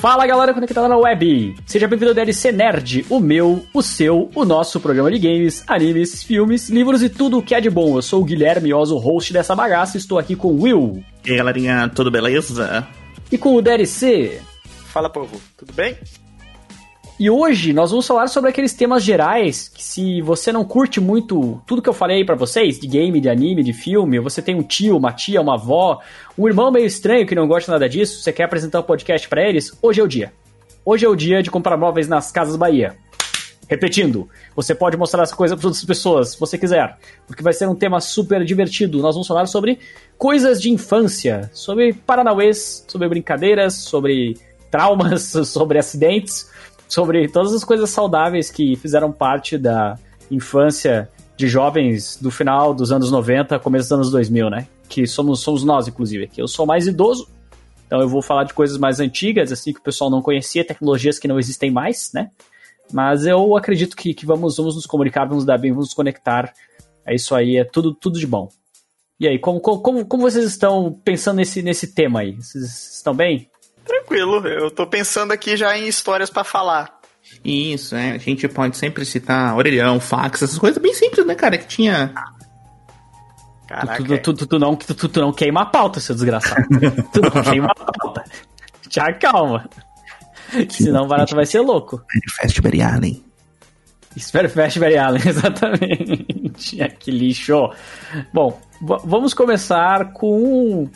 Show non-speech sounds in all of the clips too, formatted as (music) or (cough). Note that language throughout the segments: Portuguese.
Fala galera conectada na web! Seja bem-vindo ao DLC Nerd, o meu, o seu, o nosso programa de games, animes, filmes, livros e tudo o que é de bom. Eu sou o Guilherme Oso, host dessa bagaça, estou aqui com o Will. E aí galerinha, tudo beleza? E com o DLC. Fala povo, tudo bem? E hoje nós vamos falar sobre aqueles temas gerais que se você não curte muito tudo que eu falei para vocês, de game, de anime, de filme, você tem um tio, uma tia, uma avó, um irmão meio estranho que não gosta nada disso, você quer apresentar um podcast para eles, hoje é o dia. Hoje é o dia de comprar móveis nas Casas Bahia. Repetindo, você pode mostrar essa coisa para outras pessoas, se você quiser, porque vai ser um tema super divertido. Nós vamos falar sobre coisas de infância, sobre paranauês, sobre brincadeiras, sobre traumas, (laughs) sobre acidentes sobre todas as coisas saudáveis que fizeram parte da infância de jovens do final dos anos 90, começo dos anos 2000, né? Que somos, somos nós, inclusive. Eu sou mais idoso, então eu vou falar de coisas mais antigas, assim, que o pessoal não conhecia, tecnologias que não existem mais, né? Mas eu acredito que, que vamos, vamos nos comunicar, vamos dar bem, vamos nos conectar. É isso aí, é tudo, tudo de bom. E aí, como, como, como vocês estão pensando nesse, nesse tema aí? Vocês estão bem? Tranquilo, eu tô pensando aqui já em histórias para falar. Isso, é. A gente pode sempre citar orelhão, fax, essas coisas bem simples, né, cara? Que tinha. Caraca. Tu, tu, tu, tu não, tu, tu, não queima a pauta, seu desgraçado. tu não (laughs) queima a pauta. Já calma. Senão o barato vai ser louco. Fast Barry Allen. Fast Barry Allen, (laughs) exatamente. (laughs) que lixo. Bom, vamos começar com um,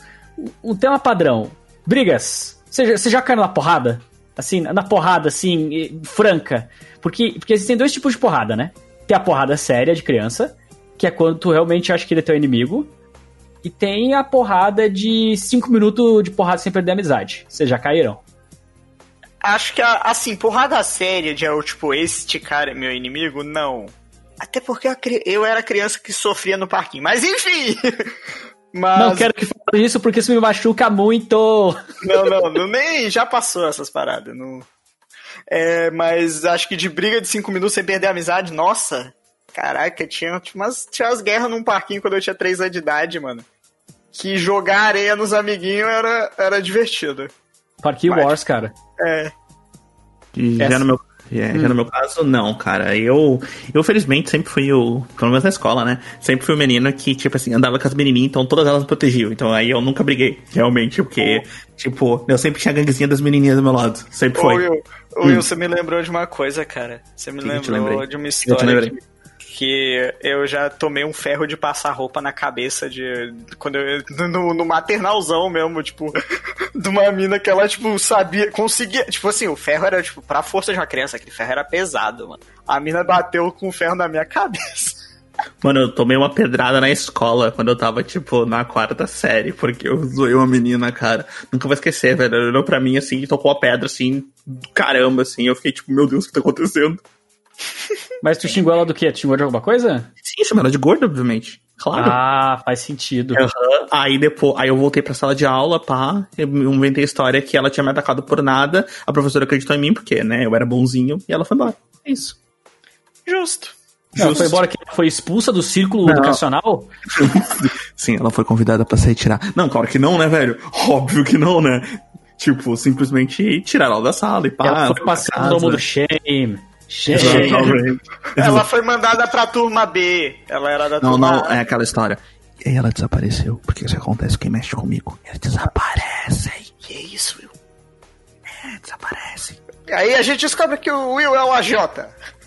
um tema padrão. Brigas. Você já, caiu na porrada? Assim, na porrada, assim, franca. Porque, porque existem dois tipos de porrada, né? Tem a porrada séria de criança, que é quando tu realmente acha que ele é teu inimigo. E tem a porrada de 5 minutos de porrada sem perder a amizade. Vocês já caíram? Acho que, assim, porrada séria de, tipo, este cara é meu inimigo, não. Até porque eu era criança que sofria no parquinho. Mas enfim! (laughs) Mas... Não quero que fale isso porque isso me machuca muito. Não, não, não nem já passou essas paradas. Não... É, mas acho que de briga de cinco minutos sem perder a amizade, nossa, caraca, tinha, tinha, umas, tinha umas guerras num parquinho quando eu tinha três anos de idade, mano. Que jogar areia nos amiguinhos era, era divertido. Parquinho mas, Wars, cara. É. E já no meu é, hum. Já no meu caso, não, cara. Eu, eu felizmente sempre fui o. Pelo menos na escola, né? Sempre fui o menino que, tipo assim, andava com as menininhas, então todas elas me protegiam. Então aí eu nunca briguei, realmente, porque, oh. tipo, eu sempre tinha a ganguezinha das menininhas do meu lado. Sempre foi. Ô, Will, hum. Will, você me lembrou de uma coisa, cara. Você me lembrou de uma história que eu já tomei um ferro de passar roupa na cabeça de. Quando eu. No, no maternalzão mesmo, tipo, (laughs) de uma mina que ela, tipo, sabia, conseguia. Tipo assim, o ferro era, tipo, pra força de uma criança, aquele ferro era pesado, mano. A mina bateu com o ferro na minha (laughs) cabeça. Mano, eu tomei uma pedrada na escola quando eu tava, tipo, na quarta série, porque eu zoei uma menina, cara. Nunca vou esquecer, velho. Ela olhou pra mim assim e tocou a pedra, assim, caramba, assim. Eu fiquei, tipo, meu Deus, o que tá acontecendo? Mas tu xingou ela do quê? Tu xingou de alguma coisa? Sim, chamou ela de gorda, obviamente. Claro. Ah, faz sentido. Uhum. Aí depois, aí eu voltei pra sala de aula, pá, eu inventei a história que ela tinha me atacado por nada, a professora acreditou em mim, porque, né, eu era bonzinho, e ela foi embora. É isso. Justo. Ela Justo. foi embora que foi expulsa do círculo não. educacional? (laughs) Sim, ela foi convidada para sair tirar. Não, claro que não, né, velho? Óbvio que não, né? Tipo, simplesmente tirar ela da sala e pá. Ela foi passando todo mundo shame. Ela foi mandada pra turma B. Ela era da não, turma Não, não, é aquela história. E aí ela desapareceu. Porque isso acontece quem mexe comigo. Eles desaparecem. Que isso, Will? É, desaparece. Aí a gente descobre que o Will é o AJ.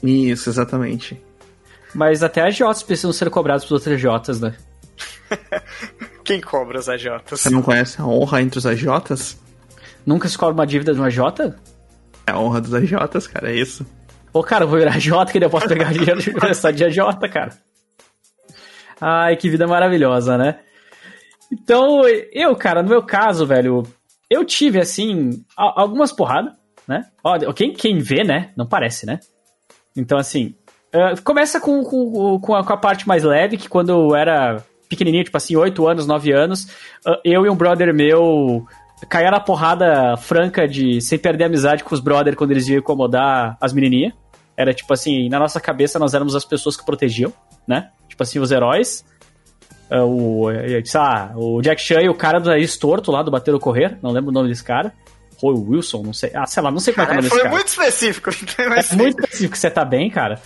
Isso, exatamente. Mas até AJs precisam ser cobrados pelos outros AJs, né? (laughs) Quem cobra os AJs? Você não conhece a honra entre os AJs? Nunca se cobra uma dívida de um AJ? É a honra dos AJs, cara, é isso. Cara, eu vou virar J, que daí eu posso pegar dinheiro de de J, cara. Ai, que vida maravilhosa, né? Então, eu, cara, no meu caso, velho, eu tive, assim, algumas porradas, né? Ó, quem, quem vê, né? Não parece, né? Então, assim, uh, começa com, com, com, a, com a parte mais leve, que quando eu era pequenininho, tipo assim, 8 anos, 9 anos, uh, eu e um brother meu caía na porrada franca de sem perder amizade com os brothers quando eles iam incomodar as menininhas. Era tipo assim, na nossa cabeça nós éramos as pessoas que protegiam, né? Tipo assim, os heróis. Uh, o, sei lá, o Jack Chan e o cara do Nariz Torto lá, do Bater ou Correr, não lembro o nome desse cara. Roy Wilson, não sei. Ah, sei lá, não sei como é que é o nome Foi desse cara. muito específico. (laughs) É muito específico que você tá bem, cara.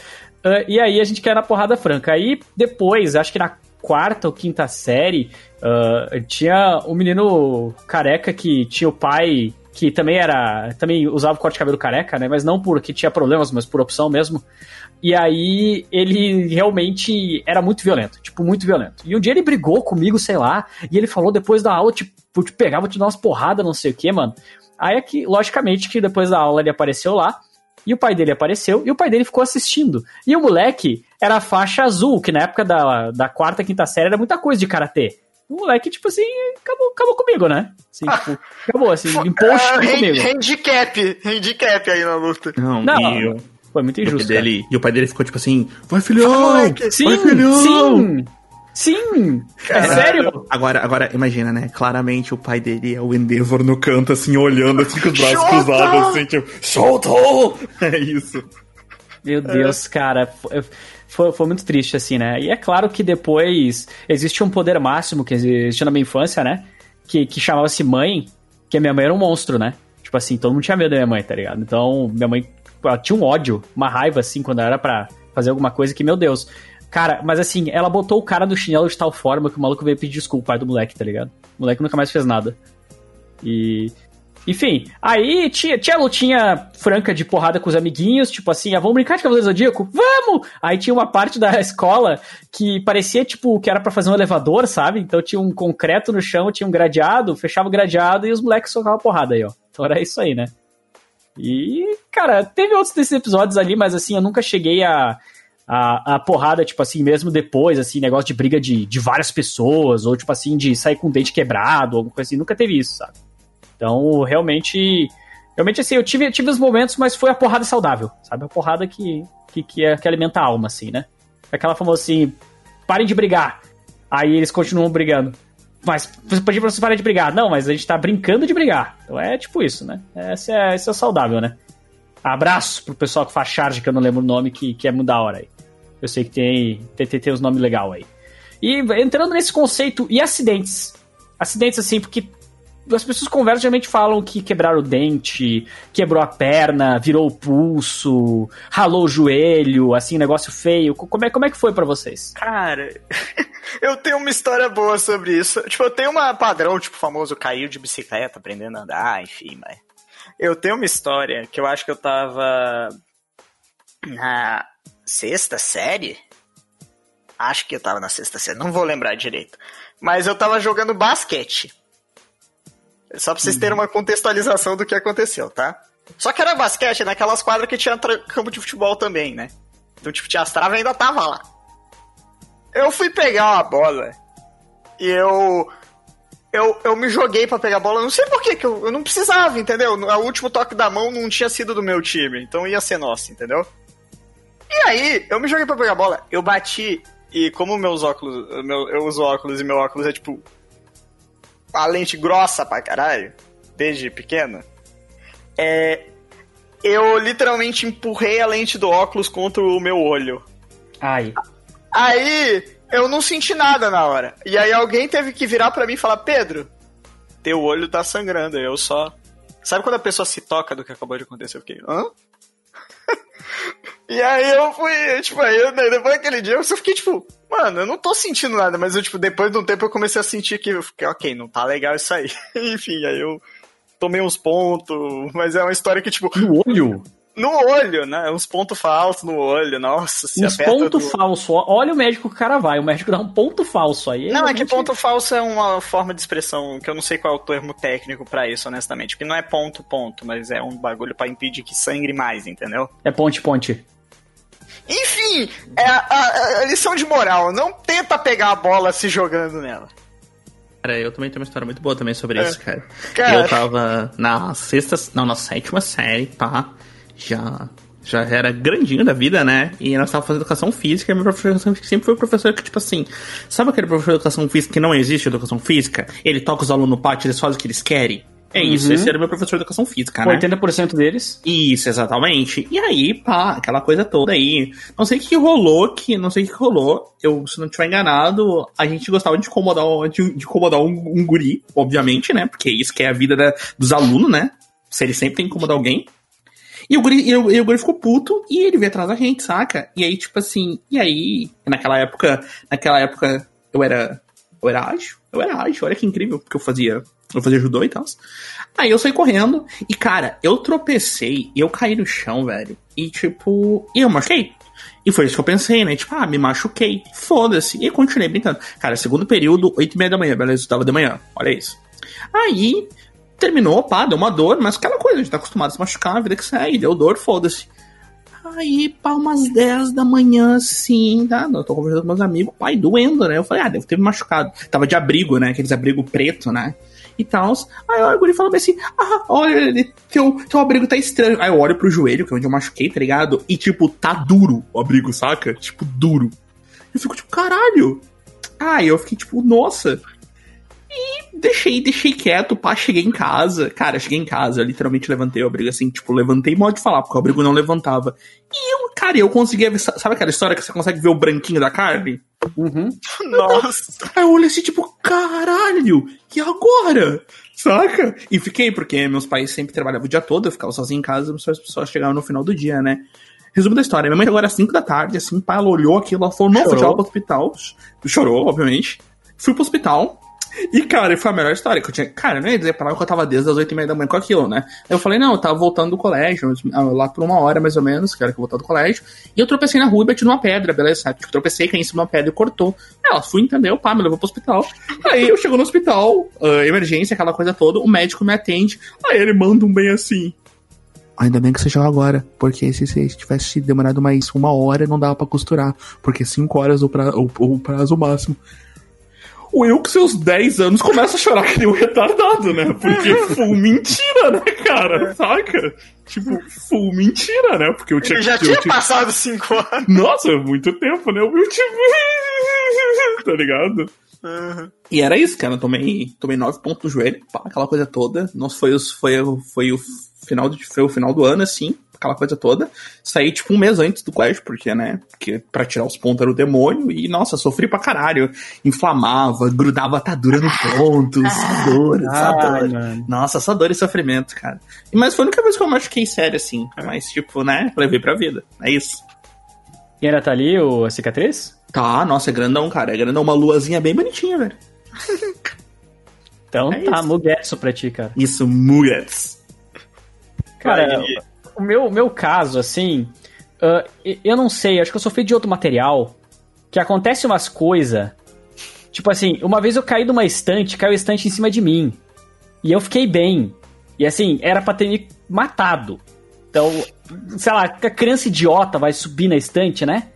Uh, e aí a gente quer na porrada franca. Aí depois, acho que na quarta ou quinta série, uh, tinha um menino careca que tinha o pai que também era. Também usava corte de cabelo careca, né? Mas não porque tinha problemas, mas por opção mesmo. E aí ele realmente era muito violento, tipo, muito violento. E um dia ele brigou comigo, sei lá, e ele falou depois da aula, tipo, vou te pegar, vou te dar umas porradas, não sei o que, mano. Aí é que, logicamente, que depois da aula ele apareceu lá, e o pai dele apareceu, e o pai dele ficou assistindo. E o moleque era faixa azul, que na época da, da quarta, quinta série era muita coisa de karatê. O moleque, tipo assim, acabou, acabou comigo, né? Assim, tipo, acabou, assim, limpou o uh, comigo. Handicap, handicap aí na luta. Não, Não, e, o, foi muito injusto. dele, e o pai dele ficou tipo assim: Vai, filhão! moleque. Sim, vai, filhão! sim, sim. É sério? Agora, agora, imagina, né? Claramente o pai dele é o Endeavor no canto, assim, olhando, assim, com os braços cruzados, assim, tipo, soltou! (laughs) É isso. Meu Deus, cara, foi, foi, foi muito triste, assim, né? E é claro que depois existe um poder máximo que existiu na minha infância, né? Que, que chamava-se mãe, que a minha mãe era um monstro, né? Tipo assim, todo mundo tinha medo da minha mãe, tá ligado? Então, minha mãe ela tinha um ódio, uma raiva, assim, quando era pra fazer alguma coisa que, meu Deus. Cara, mas assim, ela botou o cara no chinelo de tal forma que o maluco veio pedir desculpa, pai do moleque, tá ligado? O moleque nunca mais fez nada. E. Enfim, aí tinha, tinha lutinha franca de porrada com os amiguinhos, tipo assim, ah, vamos brincar de Cavaleiro Zodíaco? Vamos! Aí tinha uma parte da (laughs) escola que parecia, tipo, que era para fazer um elevador, sabe? Então tinha um concreto no chão, tinha um gradeado, fechava o gradeado e os moleques socavam porrada aí, ó. Então era isso aí, né? E, cara, teve outros desses episódios ali, mas assim, eu nunca cheguei a, a, a porrada, tipo assim, mesmo depois, assim, negócio de briga de, de várias pessoas, ou tipo assim, de sair com o dente quebrado, alguma coisa assim, nunca teve isso, sabe? Então, realmente, realmente assim, eu tive, tive os momentos, mas foi a porrada saudável, sabe? A porrada que, que, que, é, que alimenta a alma, assim, né? Aquela famosa assim, parem de brigar. Aí eles continuam brigando. Mas pode pra você parar de brigar. Não, mas a gente tá brincando de brigar. Então é tipo isso, né? Esse é, esse é o saudável, né? Abraço pro pessoal que faz charge, que eu não lembro o nome, que, que é muito da hora aí. Eu sei que tem, tem, tem, tem uns nomes legais aí. E entrando nesse conceito, e acidentes? Acidentes, assim, porque as pessoas conversam geralmente falam que quebraram o dente, quebrou a perna, virou o pulso, ralou o joelho, assim, negócio feio. Como é, como é que foi para vocês? Cara, (laughs) eu tenho uma história boa sobre isso. Tipo, eu tenho uma padrão, tipo, famoso caiu de bicicleta, aprendendo a andar, enfim, mas. Eu tenho uma história que eu acho que eu tava na sexta série. Acho que eu tava na sexta série, não vou lembrar direito. Mas eu tava jogando basquete. Só pra vocês terem uma contextualização do que aconteceu, tá? Só que era basquete naquelas quadras que tinha campo de futebol também, né? Então, tipo, tinha as travas ainda tava lá. Eu fui pegar uma bola e eu. Eu, eu me joguei para pegar a bola, não sei por que eu, eu não precisava, entendeu? O último toque da mão não tinha sido do meu time, então ia ser nosso, entendeu? E aí, eu me joguei para pegar a bola, eu bati, e como meus óculos, meu, eu uso óculos e meu óculos é tipo a lente grossa pra caralho, desde pequeno, é, eu literalmente empurrei a lente do óculos contra o meu olho. Ai. Aí eu não senti nada na hora. E aí alguém teve que virar para mim e falar: Pedro, teu olho tá sangrando. Eu só. Sabe quando a pessoa se toca do que acabou de acontecer? Eu fiquei, hã? (laughs) e aí eu fui, tipo, aí eu, depois daquele dia eu só fiquei tipo, mano, eu não tô sentindo nada, mas eu, tipo, depois de um tempo eu comecei a sentir que, eu fiquei, ok, não tá legal isso aí. (laughs) Enfim, aí eu tomei uns pontos, mas é uma história que, tipo. No olho? No olho, né? Uns pontos falsos no olho, nossa. Se Uns pontos do... falsos. Olha o médico que o cara vai, o médico dá um ponto falso aí. Não, é que ponto falso é uma forma de expressão que eu não sei qual é o termo técnico para isso, honestamente. Que não é ponto, ponto, mas é um bagulho para impedir que sangre mais, entendeu? É ponte, ponte. Enfim, é a, a, a lição de moral. Não tenta pegar a bola se jogando nela. Cara, eu também tenho uma história muito boa também sobre é. isso, cara. cara. Eu tava na sexta, não, na sétima série, pá. Já, já era grandinho da vida, né? E nós tava fazendo educação física e meu professor de educação física sempre foi um professor que, tipo assim, sabe aquele professor de educação física que não existe educação física? Ele toca os alunos no pátio, eles fazem o que eles querem. É isso, uhum. esse era meu professor de educação física, né? 80% deles. Isso, exatamente. E aí, pá, aquela coisa toda aí. Não sei o que rolou, que não sei o que rolou. Eu, se não estiver enganado, a gente gostava de incomodar, de, de incomodar um, um, guri, obviamente, né? Porque isso que é a vida da, dos alunos, né? Se ele sempre tem que incomodar alguém. E o, guri, e, o, e o guri ficou puto e ele veio atrás da gente, saca? E aí, tipo assim, e aí, naquela época, naquela época eu era. Eu era ágil, eu era ágil, olha que incrível, porque eu fazia. Eu fazia judô e tal. Aí eu saí correndo e, cara, eu tropecei e eu caí no chão, velho. E tipo, e eu machuquei. E foi isso que eu pensei, né? Tipo, ah, me machuquei. Foda-se. E continuei brincando. Cara, segundo período, 8 e meia da manhã, beleza? Eu tava de manhã. Olha isso. Aí, terminou, pá, deu uma dor, mas aquela coisa, a gente tá acostumado a se machucar, a vida que segue, deu dor, foda-se. Aí, pá, umas 10 da manhã, assim, tá? Eu tô conversando com meus amigos, pai, doendo, né? Eu falei, ah, deve ter me machucado. Tava de abrigo, né? Aqueles abrigo preto, né? E tal. Aí o guri falou assim: Ah, olha, teu, teu abrigo tá estranho. Aí eu olho pro joelho, que é onde eu machuquei, tá ligado? E, tipo, tá duro o abrigo, saca? Tipo, duro. Eu fico, tipo, caralho. Aí eu fiquei, tipo, nossa. E deixei, deixei quieto, pá, cheguei em casa. Cara, cheguei em casa, literalmente levantei o abrigo assim, tipo, levantei modo de falar, porque o abrigo não levantava. E eu, cara, eu conseguia ver, sabe aquela história que você consegue ver o branquinho da carne? Uhum. Nossa! Aí eu olhei assim, tipo, caralho, e agora? Saca? E fiquei, porque meus pais sempre trabalhavam o dia todo, eu ficava sozinho em casa, as pessoas chegavam no final do dia, né? Resumo da história, minha mãe agora às 5 da tarde, assim, pai, ela olhou aquilo, ela falou, não, vou pro hospital. Chorou, obviamente. Fui pro hospital, e, cara, foi a melhor história que eu tinha. Cara, eu não ia dizer pra ela que eu tava desde as 8 e meia da manhã com aquilo, né? Eu falei, não, eu tava voltando do colégio, lá por uma hora mais ou menos, que era que eu voltava do colégio. E eu tropecei na rua e bati numa pedra, beleza? Sabe? Tipo, tropecei, caí em cima de uma pedra e cortou. Ela fui, entendeu? Pá, me levou pro hospital. Aí eu chego no hospital, uh, emergência, aquela coisa toda, o médico me atende. Aí ele manda um bem assim. Ainda bem que você chegou agora, porque se você tivesse demorado mais uma hora, não dava para costurar, porque cinco horas o, pra, o, o prazo máximo o eu com seus 10 anos começa a chorar que nem um retardado, né? Porque full mentira, né, cara? Saca? Tipo, full mentira, né? Porque eu tinha Ele já tinha tinha... passado 5 anos. Nossa, muito tempo, né? O meu tipo. (laughs) tá ligado? Uhum. E era isso, cara. Eu tomei, tomei 9 pontos no joelho, pá, aquela coisa toda. Nossa, foi, foi, foi o final, de, foi o final do ano, assim aquela coisa toda. Saí, tipo, um mês antes do colégio, porque, né? Porque pra tirar os pontos era o demônio. E, nossa, sofri pra caralho. Inflamava, grudava atadura no ponto. só dor, só dor. Nossa, só dor e sofrimento, cara. Mas foi a única vez que eu machuquei sério, assim. Mas, tipo, né? Levei pra vida. É isso. E ainda tá ali o, a cicatriz? Tá, nossa, é grandão, cara. É grandão, uma luazinha bem bonitinha, velho. Então é tá, isso. Mugetsu pra ti, cara. Isso, Mugetsu. Cara, o meu, meu caso, assim, uh, eu não sei, acho que eu sou feito de outro material, que acontece umas coisas. Tipo assim, uma vez eu caí de uma estante, caiu a estante em cima de mim. E eu fiquei bem. E assim, era pra ter me matado. Então, sei lá, a criança idiota vai subir na estante, né?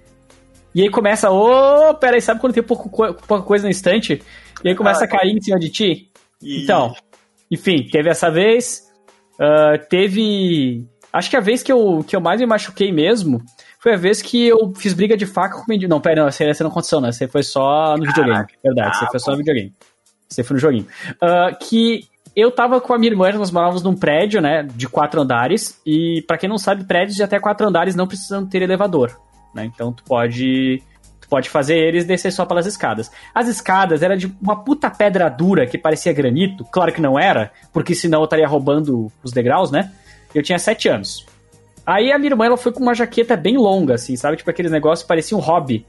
E aí começa, ô, oh, peraí, sabe quando tem pouco, pouca coisa na estante? E aí começa ah, a cair em cima de ti? E... Então, enfim, teve essa vez. Uh, teve Acho que a vez que eu, que eu mais me machuquei mesmo foi a vez que eu fiz briga de faca com o mendigo. Não, pera, não, essa, não aconteceu, né? Você foi só no videogame. Verdade, você foi só no videogame. Você foi no joguinho. Uh, que eu tava com a minha irmã, nós morávamos num prédio, né, de quatro andares, e para quem não sabe, prédios de até quatro andares não precisam ter elevador, né? Então tu pode tu pode fazer eles descer só pelas escadas. As escadas eram de uma puta pedra dura que parecia granito, claro que não era, porque senão eu estaria roubando os degraus, né? Eu tinha 7 anos. Aí a minha irmã ela foi com uma jaqueta bem longa, assim, sabe? Tipo aqueles negócios parecia um hobby.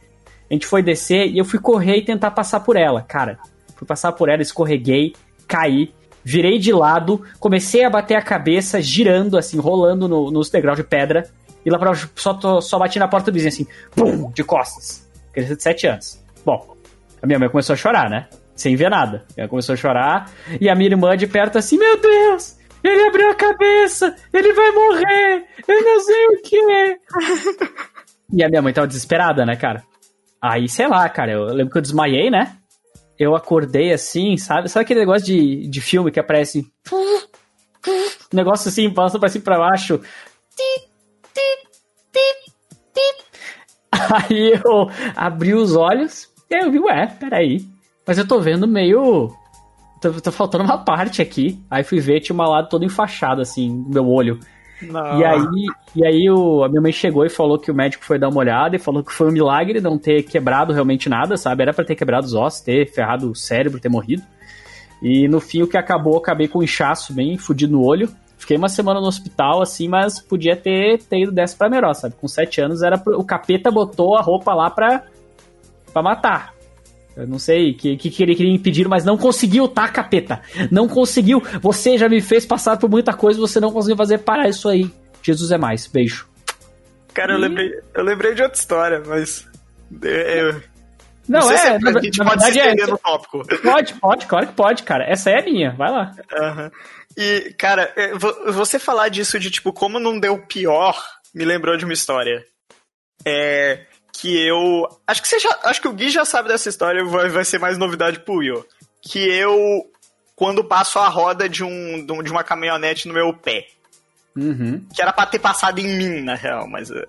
A gente foi descer e eu fui correr e tentar passar por ela. Cara, fui passar por ela, escorreguei, caí, virei de lado, comecei a bater a cabeça, girando, assim, rolando no, nos degraus de pedra. E lá pra só, só bati na porta do vizinho, assim, pum, de costas. Criança de 7 anos. Bom, a minha mãe começou a chorar, né? Sem ver nada. Ela começou a chorar. E a minha irmã de perto, assim, meu Deus, ele abriu a cabeça! Ele vai morrer! Eu não sei o que é! (laughs) e a minha mãe tava desesperada, né, cara? Aí, sei lá, cara, eu lembro que eu desmaiei, né? Eu acordei assim, sabe? Sabe aquele negócio de, de filme que aparece. negócio assim, passando pra cima e pra baixo. Aí eu abri os olhos e aí eu vi, ué, peraí. Mas eu tô vendo meio tá, tá faltando uma parte aqui. Aí fui ver, tinha uma lado todo enfaixado, assim, no meu olho. Não. E aí, e aí o, a minha mãe chegou e falou que o médico foi dar uma olhada e falou que foi um milagre não ter quebrado realmente nada, sabe? Era para ter quebrado os ossos, ter ferrado o cérebro, ter morrido. E no fim, o que acabou, acabei com um inchaço bem fudido no olho. Fiquei uma semana no hospital, assim, mas podia ter, ter ido dessa pra melhor, sabe? Com sete anos era. O capeta botou a roupa lá pra, pra matar. Eu não sei o que, que, que ele queria impedir, mas não conseguiu, tá, capeta? Não conseguiu. Você já me fez passar por muita coisa, você não conseguiu fazer parar isso aí. Jesus é mais. Beijo. Cara, eu, lembrei, eu lembrei de outra história, mas. Eu, não, não é, na, a gente na pode se é, no tópico. Pode, pode, claro que pode, cara. Essa é a minha, vai lá. Uhum. E, cara, é, você falar disso de, tipo, como não deu pior, me lembrou de uma história. É. Que eu. Acho que você já. Acho que o Gui já sabe dessa história, vai, vai ser mais novidade pro Will. Que eu. Quando passo a roda de, um, de uma caminhonete no meu pé. Uhum. Que era pra ter passado em mim, na real, mas. É,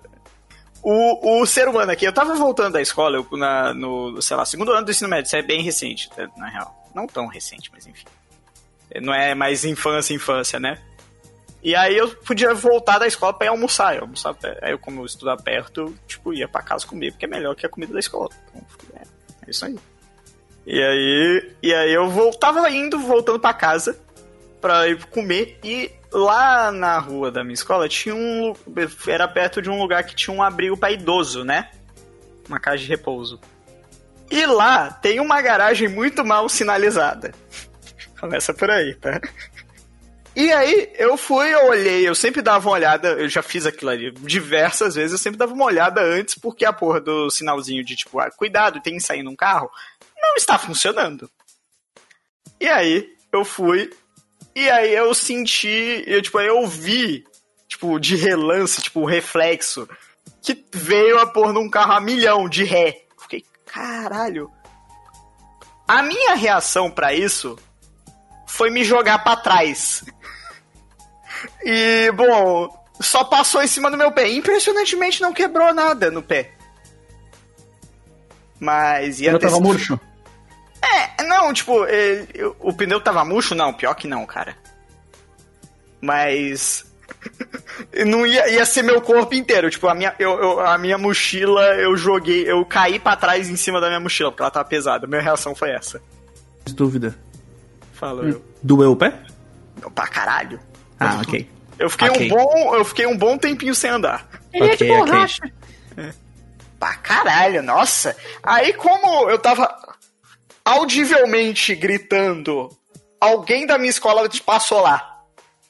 o, o ser humano aqui, eu tava voltando da escola, eu, na, no, sei lá, segundo ano do ensino médio, isso é bem recente, tá, na real. Não tão recente, mas enfim. Não é mais infância, infância, né? E aí eu podia voltar da escola pra ir almoçar. Eu almoçar aí eu, como eu estudava perto, eu, tipo, ia pra casa comer, porque é melhor que a comida da escola. Então, é, é isso aí. E aí, e aí eu voltava indo, voltando pra casa pra ir comer e lá na rua da minha escola tinha um. Era perto de um lugar que tinha um abrigo para idoso, né? Uma casa de repouso. E lá tem uma garagem muito mal sinalizada. (laughs) Começa por aí, tá? E aí eu fui, eu olhei, eu sempre dava uma olhada, eu já fiz aquilo ali diversas vezes, eu sempre dava uma olhada antes, porque a porra do sinalzinho de tipo, ah, cuidado, tem sair num carro, não está funcionando. E aí eu fui, e aí eu senti, eu, tipo, eu vi, tipo, de relance, tipo, reflexo, que veio a pôr num carro a milhão de ré. Fiquei, caralho. A minha reação para isso foi me jogar para trás. E, bom, só passou em cima do meu pé. Impressionantemente não quebrou nada no pé. Mas ia Eu tava murcho. É, não, tipo, ele, o pneu tava murcho? Não, pior que não, cara. Mas. (laughs) não ia, ia ser meu corpo inteiro. Tipo, a minha, eu, eu, a minha mochila, eu joguei, eu caí para trás em cima da minha mochila, porque ela tava pesada. Minha reação foi essa. Dúvida. Fala, hum. eu. Doeu o pé? Não, pra caralho. Ah, ok. Eu fiquei, okay. um bom, eu fiquei um bom tempinho sem andar. Ele okay, é de borracha. Okay. É. Pra caralho, nossa. Aí como eu tava audivelmente gritando, alguém da minha escola passou lá.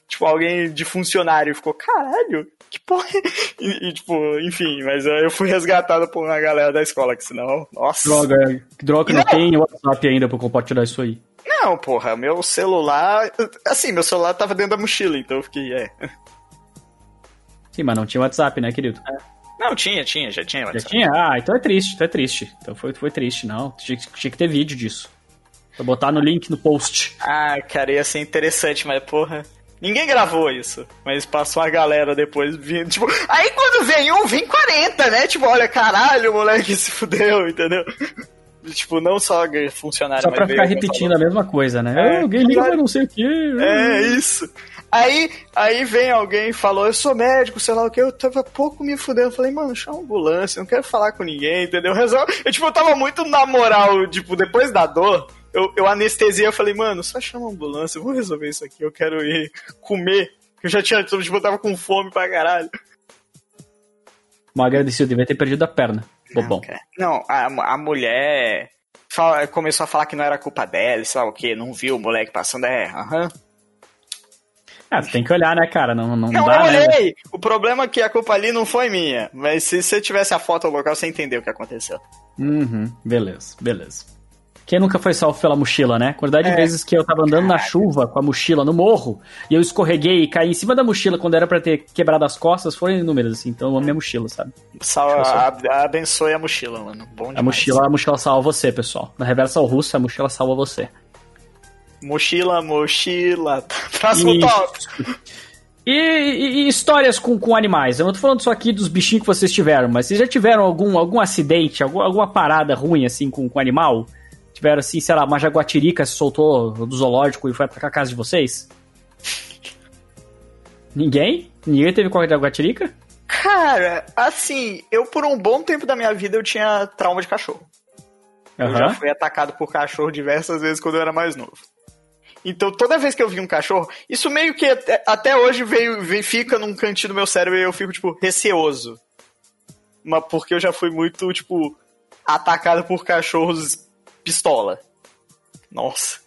Tipo, alguém de funcionário ficou, caralho, que porra. É? (laughs) E, e, tipo, enfim, mas eu fui resgatado por uma galera da escola, que senão, nossa. Droga, que droga, não, não tem WhatsApp ainda pra compartilhar isso aí. Não, porra, meu celular. Assim, meu celular tava dentro da mochila, então eu fiquei, é. Sim, mas não tinha WhatsApp, né, querido? É. Não, tinha, tinha, já tinha WhatsApp. Já tinha? Ah, então é triste, então é triste. Então foi, foi triste, não. Tinha, tinha que ter vídeo disso. Vou botar no link no post. Ah, cara, ia ser interessante, mas porra. Ninguém gravou isso, mas passou a galera depois vindo, tipo, aí quando vem um, vem 40, né? Tipo, olha, caralho, o moleque se fudeu, entendeu? Tipo, não só funcionário, Só pra ficar repetindo a mesma coisa, né? É, alguém liga pra não sei o que. É, isso. Aí, aí vem alguém e falou, eu sou médico, sei lá o que, eu tava pouco me fudendo. Eu falei, mano, chama ambulância, não quero falar com ninguém, entendeu? Resolve. Eu, tipo, eu tava muito na moral, tipo, depois da dor, eu, eu anestesia, eu falei, mano, só chama ambulância, eu vou resolver isso aqui, eu quero ir comer. Eu já tinha, tipo, eu tava com fome pra caralho. Mal agradecido, devia ter perdido a perna. Bobão. Não, a, a mulher fala, começou a falar que não era culpa dela, sei lá o que, não viu o moleque passando, é, aham. Uhum. Ah, você tem que olhar, né, cara? Não, não, não dá, eu né? olhei! Né? O problema é que a culpa ali não foi minha. Mas se você tivesse a foto local, você entendeu o que aconteceu. Uhum, beleza, beleza. Quem nunca foi salvo pela mochila, né? Quantidade é. de vezes que eu tava andando na chuva com a mochila no morro e eu escorreguei e caí em cima da mochila quando era para ter quebrado as costas, foram inúmeras, assim. Então, a minha mochila, sabe? Sal, a, abençoe a mochila, mano. Bom demais. A mochila, a mochila salva você, pessoal. Na reversa ao russo, a mochila salva você. Mochila, mochila. (laughs) Próximo tópico. E, e, e, histórias com, com animais. Eu não tô falando só aqui dos bichinhos que vocês tiveram, mas vocês já tiveram algum, algum acidente, algum, alguma parada ruim, assim, com, com animal? Tiveram, assim, sei lá, uma jaguatirica se soltou do zoológico e foi pra casa de vocês? Ninguém? Ninguém teve a jaguatirica? Cara, assim, eu por um bom tempo da minha vida eu tinha trauma de cachorro. Uhum. Eu já fui atacado por cachorro diversas vezes quando eu era mais novo. Então toda vez que eu vi um cachorro, isso meio que até, até hoje veio, veio, fica num cantinho do meu cérebro e eu fico, tipo, receoso. Mas porque eu já fui muito, tipo, atacado por cachorros pistola. Nossa.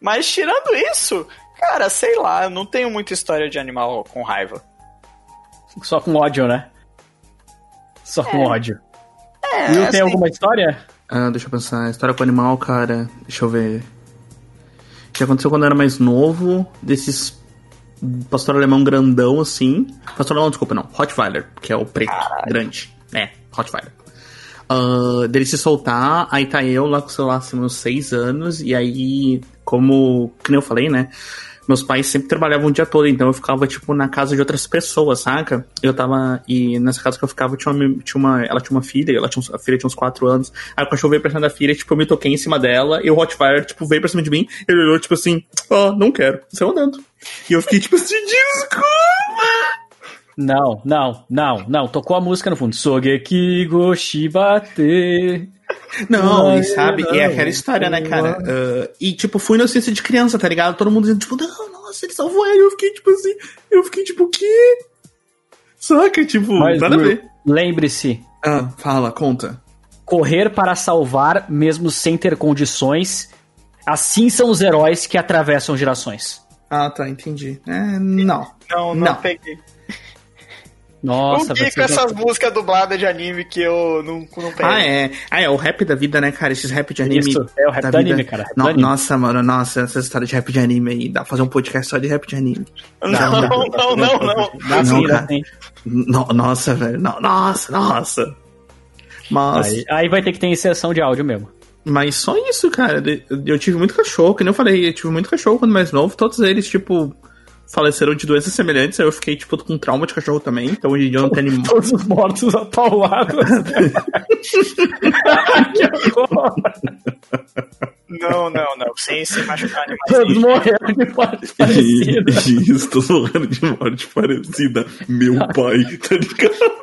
Mas tirando isso, cara, sei lá, eu não tenho muita história de animal com raiva. Só com ódio, né? Só é. com ódio. É, e assim... tem alguma história? Ah, deixa eu pensar. História com animal, cara. Deixa eu ver. O que aconteceu quando eu era mais novo, desses pastor alemão grandão assim. Pastor alemão, desculpa, não. Rottweiler, que é o preto, Caralho. grande. É, Rottweiler. Uh, dele se soltar, aí tá eu lá com, sei lá, assim, uns seis anos, e aí, como, que eu falei, né? meus pais sempre trabalhavam o dia todo, então eu ficava, tipo, na casa de outras pessoas, saca? Eu tava. E nessa casa que eu ficava, tinha uma. Tinha uma ela tinha uma filha, ela tinha, a filha tinha uns 4 anos. Aí o cachorro veio pra cima da filha, tipo, eu me toquei em cima dela, e o Hotfire, tipo, veio pra cima de mim, ele olhou, tipo assim, ó, oh, não quero, saiu andando. E eu fiquei, tipo assim, desculpa! Não, não, não, não. Tocou a música no fundo. Sogeki Goshibate. Não, Ai, e sabe, não, é aquela história, né, cara? Uh, e, tipo, fui inocência de criança, tá ligado? Todo mundo dizendo, tipo, não, nossa, ele salvou ele. Eu fiquei, tipo assim, eu fiquei, tipo, o quê? Saca, tipo, Mas, nada a ver. Lembre-se. Ah, fala, conta. Correr para salvar, mesmo sem ter condições. Assim são os heróis que atravessam gerações. Ah, tá, entendi. É, não. Não, não, não. peguei. Nossa, o que com essas músicas dubladas de anime que eu não, não pego? Ah, é. Ah, é o rap da vida, né, cara? Esses rap de anime. Isso, é o rap da, da anime, cara. No, anime. Nossa, mano, nossa, essa história de rap de anime aí. Dá pra fazer um podcast só de rap de anime. Não, não, não, não. não, não. Dá não. No, nossa, velho. nossa, nossa. Mas... Aí, aí vai ter que ter inserção de áudio mesmo. Mas só isso, cara. Eu tive muito cachorro, que nem eu falei, eu tive muito cachorro quando mais novo. Todos eles, tipo, faleceram de doenças semelhantes, aí eu fiquei, tipo, com trauma de cachorro também, então hoje em dia eu não tenho (laughs) animal. Todos os mortos apaulados. que (laughs) horror! Não, não, não. Sem se machucar animais. Todos morreram de morte (laughs) parecida. Isso, todos morreram de morte parecida. Meu pai, tá ligado?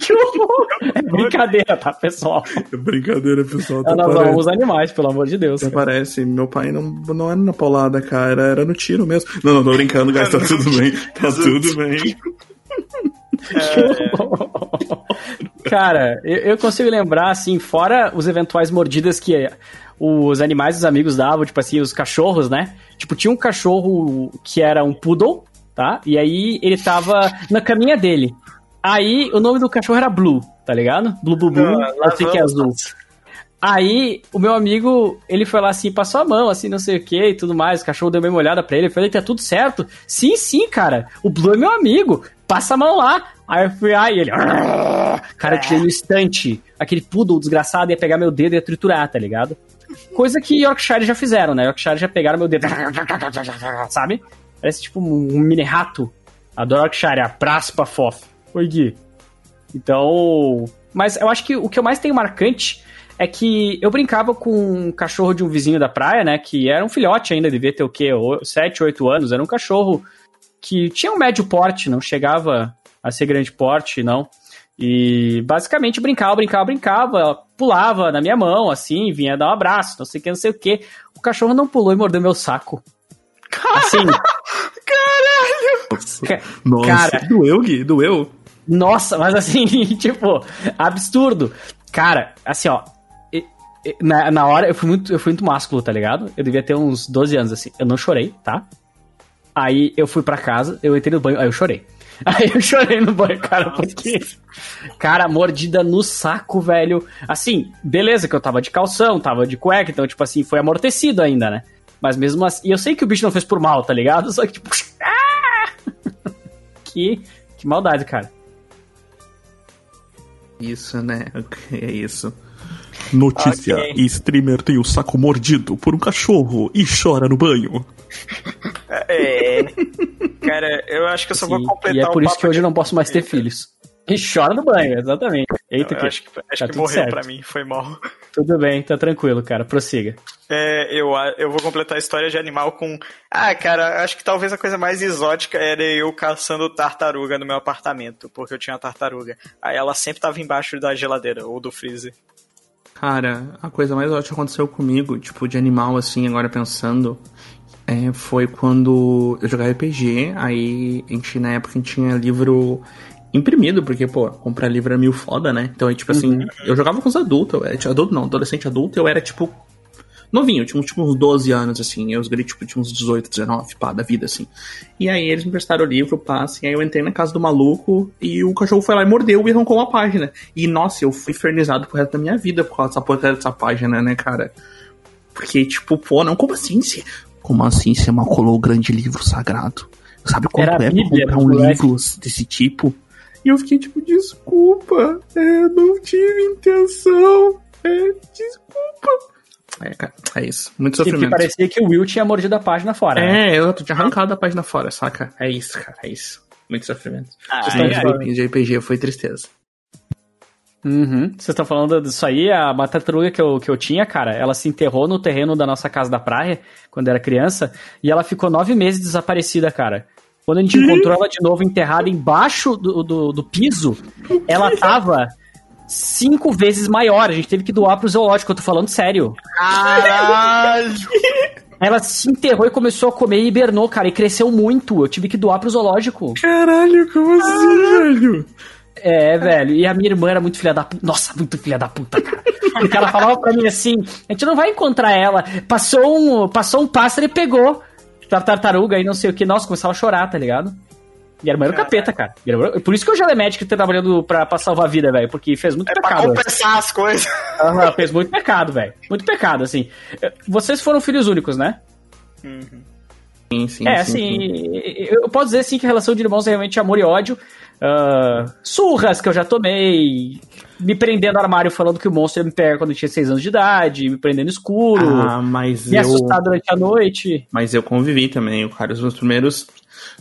Que horror! É brincadeira, tá, pessoal? É brincadeira, pessoal. Tá nós parece. os animais, pelo amor de Deus. Parece, meu pai não, não era na paulada, cara, era no tiro mesmo. Não, não, tô brincando, guys, tá tudo bem. Tá tudo bem. É... (laughs) Cara, eu, eu, consigo lembrar, assim, fora os eventuais mordidas que os animais dos amigos davam, tipo assim, os cachorros, né? Tipo, tinha um cachorro que era um poodle, tá? E aí ele tava na caminha dele. Aí o nome do cachorro era Blue, tá ligado? Blue Blue Blue, não, não sei que é azul. Aí, o meu amigo, ele foi lá assim, passou a mão, assim, não sei o que e tudo mais. O cachorro deu uma olhada pra ele. Eu falei, tá tudo certo? Sim, sim, cara. O Blue é meu amigo. Passa a mão lá. Aí eu fui, aí ele. Cara, eu tirei no instante. Aquele poodle desgraçado ia pegar meu dedo e ia triturar, tá ligado? Coisa que Yorkshire já fizeram, né? Yorkshire já pegaram meu dedo. (laughs) Sabe? Parece tipo um mini rato. Adoro Yorkshire, a Praspa Fof. Oi, Gui. Então. Mas eu acho que o que eu mais tenho marcante é que eu brincava com um cachorro de um vizinho da praia, né? Que era um filhote ainda, devia ter o quê? 7, 8 anos. Era um cachorro que tinha um médio porte, não chegava a ser grande porte, não. E basicamente brincava, brincava, brincava, pulava na minha mão, assim, vinha dar um abraço, não sei o que, não sei o que. O cachorro não pulou e mordeu meu saco. Assim. Caralho! Nossa, cara, doeu, Gui, doeu. Nossa, mas assim, (laughs) tipo, absurdo. Cara, assim, ó, na, na hora eu fui, muito, eu fui muito másculo, tá ligado? Eu devia ter uns 12 anos, assim. Eu não chorei, tá? Aí eu fui pra casa, eu entrei no banho, aí eu chorei. (laughs) Aí eu chorei no banho, cara, porque. Cara, mordida no saco, velho. Assim, beleza que eu tava de calção, tava de cueca, então, tipo assim, foi amortecido ainda, né? Mas mesmo assim. E eu sei que o bicho não fez por mal, tá ligado? (laughs) Só que, tipo. Ah! (laughs) que, que maldade, cara. Isso, né? É isso. Notícia: okay. streamer tem o saco mordido por um cachorro e chora no banho. É. Cara, eu acho que eu só Sim, vou completar E é por isso que hoje eu não posso mais ter filhos. E chora no banho, exatamente. Eita, eu que, acho que, acho tá que morreu certo. pra mim, foi mal. Tudo bem, tá tranquilo, cara. Prossiga. É, eu, eu vou completar a história de animal com. Ah, cara, acho que talvez a coisa mais exótica era eu caçando tartaruga no meu apartamento, porque eu tinha uma tartaruga. Aí ela sempre tava embaixo da geladeira ou do freezer. Cara, a coisa mais ótima aconteceu comigo, tipo, de animal, assim, agora pensando. é, foi quando eu jogava RPG, aí a gente, na época, a gente tinha livro imprimido, porque, pô, comprar livro era meio foda, né? Então, tipo assim, uhum. eu jogava com os adultos, eu era, adulto não, adolescente adulto, eu era, tipo, novinho, eu tinha tipo, uns 12 anos, assim, eu os guri, tipo, tinha uns 18, 19, pá, da vida, assim. E aí eles me prestaram o livro, pá, assim, aí eu entrei na casa do maluco e o cachorro foi lá e mordeu e arrancou uma página. E, nossa, eu fui infernizado pro resto da minha vida por causa dessa porra dessa página, né, cara? Porque, tipo, pô, não, como assim? Você, como assim você maculou o grande livro sagrado? Sabe quanto Era é Bíblia, comprar um livro desse tipo? E eu fiquei tipo, desculpa, é, não tive intenção, é, desculpa. É, cara, é isso. Muito sofrimento. Que parecia que o Will tinha mordido a página fora. É, né? eu tinha arrancado a página fora, saca? É isso, cara, é isso. Muito sofrimento. Ah, Questão de RPG foi tristeza. Uhum. Vocês estão falando disso aí, a tartaruga que eu, que eu tinha, cara, ela se enterrou no terreno da nossa casa da praia, quando era criança, e ela ficou nove meses desaparecida, cara. Quando a gente encontrou ela de novo enterrada embaixo do, do, do piso, ela tava cinco vezes maior. A gente teve que doar pro zoológico, eu tô falando sério. Caralho! Ela se enterrou e começou a comer e hibernou, cara, e cresceu muito. Eu tive que doar pro zoológico. Caralho, como assim, velho? É, velho. E a minha irmã era muito filha da puta. Nossa, muito filha da puta, cara. Porque ela falava pra mim assim: a gente não vai encontrar ela. Passou um, passou um pássaro e pegou. Tartaruga e não sei o que. Nossa, começava a chorar, tá ligado? E era o capeta, cara. Por isso que o Jalemédico tá trabalhando pra, pra salvar a vida, velho. Porque fez muito é pecado. Pra compensar as coisas. Uhum, fez muito pecado, velho. Muito pecado, assim. Vocês foram filhos únicos, né? Uhum. Sim, sim, é, sim, assim, sim. eu posso dizer sim que a relação de irmãos é realmente amor e ódio. Uh, surras que eu já tomei, me prendendo no armário falando que o monstro ia me pegar quando eu tinha 6 anos de idade, me prendendo no escuro, ah, mas me eu... assustar durante a noite. Mas eu convivi também, cara, os meus primeiros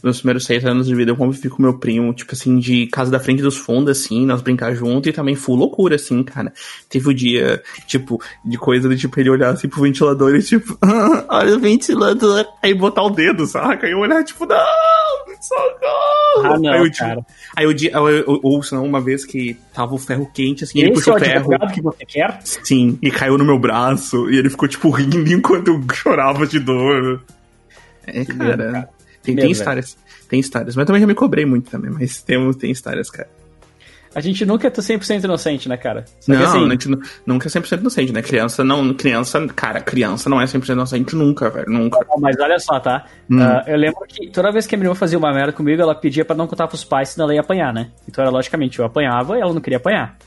meus primeiros seis anos de vida eu convivi com meu primo, tipo assim, de casa da frente dos fundos, assim, nós brincar junto e também full loucura, assim, cara. Teve o um dia, tipo, de coisa de, tipo, ele olhar assim pro ventilador e, tipo, ah, (laughs) olha o ventilador, aí botar o dedo, saca? Aí eu olhar, tipo, não, socorro! Ah, não, aí eu, tipo, cara. Aí eu, ou senão, uma vez que tava o ferro quente, assim, Esse ele puxou é o ferro. que você quer? Sim, e caiu no meu braço, e ele ficou, tipo, rindo (laughs) enquanto eu chorava de dor. É, cara. Tem, tem histórias. Tem histórias. Mas também já me cobrei muito também, mas tem, tem histórias, cara. A gente nunca é 100% inocente, né, cara? Só não, assim... a gente nunca é 100% inocente, né? Criança não. Criança, cara, criança não é 100% inocente nunca, velho. Nunca. Mas olha só, tá? Hum. Uh, eu lembro que toda vez que a irmã fazia uma merda comigo, ela pedia para não contar pros pais, senão ela ia apanhar, né? Então era logicamente, eu apanhava e ela não queria apanhar.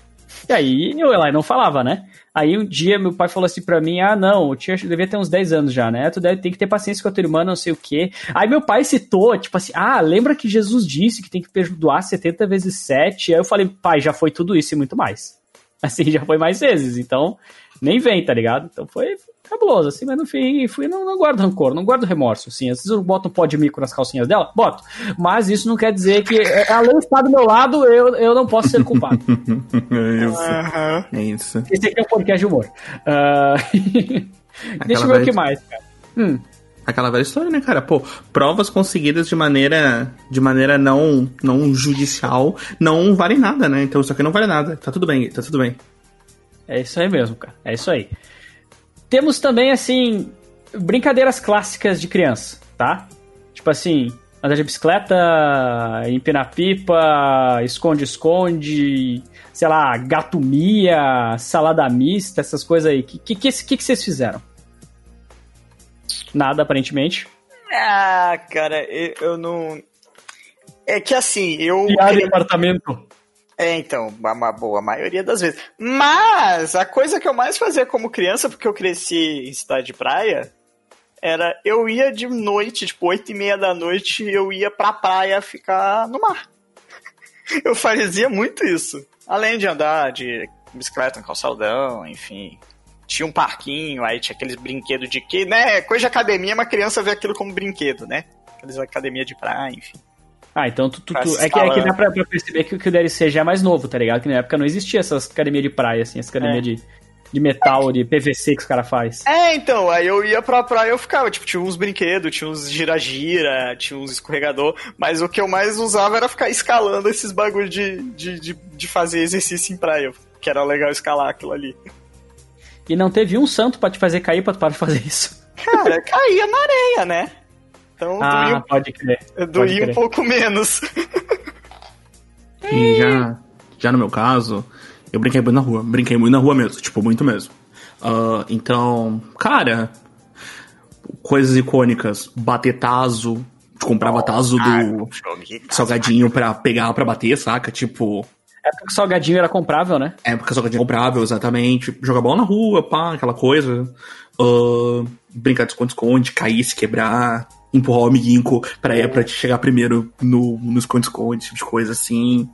E aí eu lá não falava, né? Aí um dia meu pai falou assim pra mim: ah, não, eu, tinha, eu devia ter uns 10 anos já, né? Tu deve ter que ter paciência com a tua irmã, não sei o quê. Aí meu pai citou, tipo assim, ah, lembra que Jesus disse que tem que perdoar 70 vezes 7? Aí eu falei, pai, já foi tudo isso e muito mais. (laughs) Assim, já foi mais vezes, então nem vem, tá ligado? Então foi cabuloso, assim, mas no fim, fui, não, não guardo rancor, não guardo remorso, assim. Às vezes eu boto um pó de mico nas calcinhas dela, boto. Mas isso não quer dizer que é, a lei está do meu lado, eu, eu não posso ser culpado. (laughs) é isso. Uhum. É isso. Esse aqui é um podcast de humor. (laughs) Uh... Deixa eu ver o que mais, cara. Hum. Aquela velha história, né, cara? Pô, provas conseguidas de maneira de maneira não não judicial não valem nada, né? Então isso aqui não vale nada. Tá tudo bem, tá tudo bem. É isso aí mesmo, cara. É isso aí. Temos também, assim, brincadeiras clássicas de criança, tá? Tipo assim, andar de bicicleta, empinar pipa, esconde-esconde, sei lá, gatomia, salada mista, essas coisas aí. O que, que, que, que vocês fizeram? Nada, aparentemente. Ah, cara, eu não. É que assim, eu. Piada em apartamento. É, então, uma boa maioria das vezes. Mas a coisa que eu mais fazia como criança, porque eu cresci em cidade de praia, era eu ia de noite, tipo, oito e meia da noite, eu ia pra praia ficar no mar. (laughs) Eu fazia muito isso. Além de andar de bicicleta no calçadão, enfim. Tinha um parquinho, aí tinha aqueles brinquedos de que, né? Coisa de academia, uma criança vê aquilo como brinquedo, né? Aqueles academia de praia, enfim. Ah, então tu, tu, tu é, que, é que dá pra, pra, perceber que, que o DLC já é mais novo, tá ligado? Que na época não existia essas academia de praia, assim, essa academia é. de, de metal, de PVC que os caras fazem. É, então, aí eu ia pra praia e eu ficava, tipo, tinha uns brinquedos, tinha uns gira-gira, tinha uns escorregador, mas o que eu mais usava era ficar escalando esses bagulho de, de, de, de fazer exercício em praia, que era legal escalar aquilo ali. E não teve um santo para te fazer cair pra tu parar de fazer isso. Cara, caía na areia, né? Então ah, doía, pode crer. Doía um pouco menos. (laughs) E já, já no meu caso, eu brinquei muito na rua. Brinquei muito na rua mesmo, tipo, muito mesmo. Uh, então, cara, coisas icônicas. Bater taso. Comprava oh, taso do salgadinho pra pegar pra bater, saca? Tipo. É porque o salgadinho era comprável, né? É porque o salgadinho era comprável, exatamente. Jogar bola na rua, pá, aquela coisa. Uh, brincar de esconde-esconde, cair, se quebrar, empurrar o amiguinho pra, pra te chegar primeiro no, no esconde-esconde, tipo de coisa assim.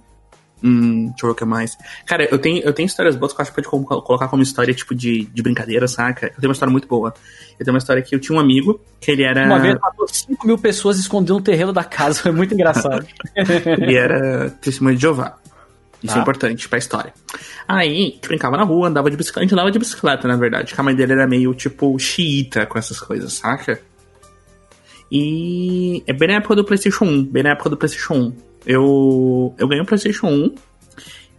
Hum, deixa eu ver o que mais. Cara, eu tenho, eu tenho histórias boas que eu acho que pode colocar como história, tipo, de, de brincadeira, saca? Eu tenho uma história muito boa. Eu tenho uma história que eu tinha um amigo, que ele era... Uma vez matou 5 mil pessoas escondendo o terreno da casa, foi (laughs) muito engraçado. (laughs) ele era testemunho de Jeová. Isso é ah. é importante pra história. Aí, brincava na rua, andava de bicicleta, a gente andava de bicicleta, na verdade, que a mãe dele era meio, tipo, xiita com essas coisas, saca? E é bem na época do PlayStation 1, bem na época do PlayStation 1. Eu, eu ganhei um PlayStation 1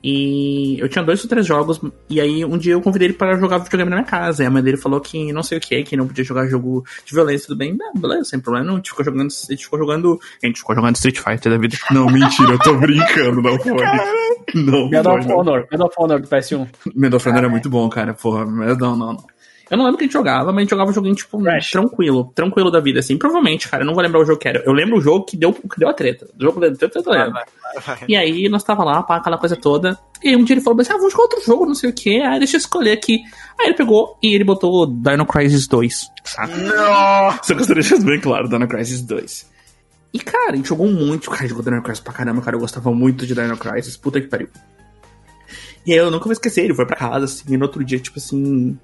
e eu tinha dois ou três jogos. E aí um dia eu convidei ele para jogar videogame na minha casa. E a mãe dele falou que não sei o que, que não podia jogar jogo de violência, tudo bem. Não, beleza, sem problema. Não, a gente ficou jogando. A gente ficou jogando. A gente ficou jogando Street Fighter da vida. Não, mentira, eu tô brincando, não foi. Não, Medal of Honor, Medal of Honor do PS1. Medal of Honor era muito bom, cara. Porra, mas não, não, não. Eu não lembro que a gente jogava, mas a gente jogava um joguinho, tipo, Crash. tranquilo, tranquilo da vida, assim. Provavelmente, cara, eu não vou lembrar o jogo que era. Eu lembro o jogo que deu, que deu a treta. O jogo que deu a treta, eu lembro. E aí, nós tava lá, pá, aquela coisa toda. E um dia ele falou assim, ah, vamos jogar outro jogo, não sei o que. Aí deixa eu escolher aqui. Aí ele pegou e ele botou Dino Crisis 2, saca? Não! Só que eu deixar bem claro, Dino Crisis 2. E, cara, a gente jogou muito, cara, jogou Dino Crisis pra caramba, cara, eu gostava muito de Dino Crisis, puta que pariu. E aí eu nunca vou esquecer, ele foi pra casa, assim, e no outro dia, tipo assim,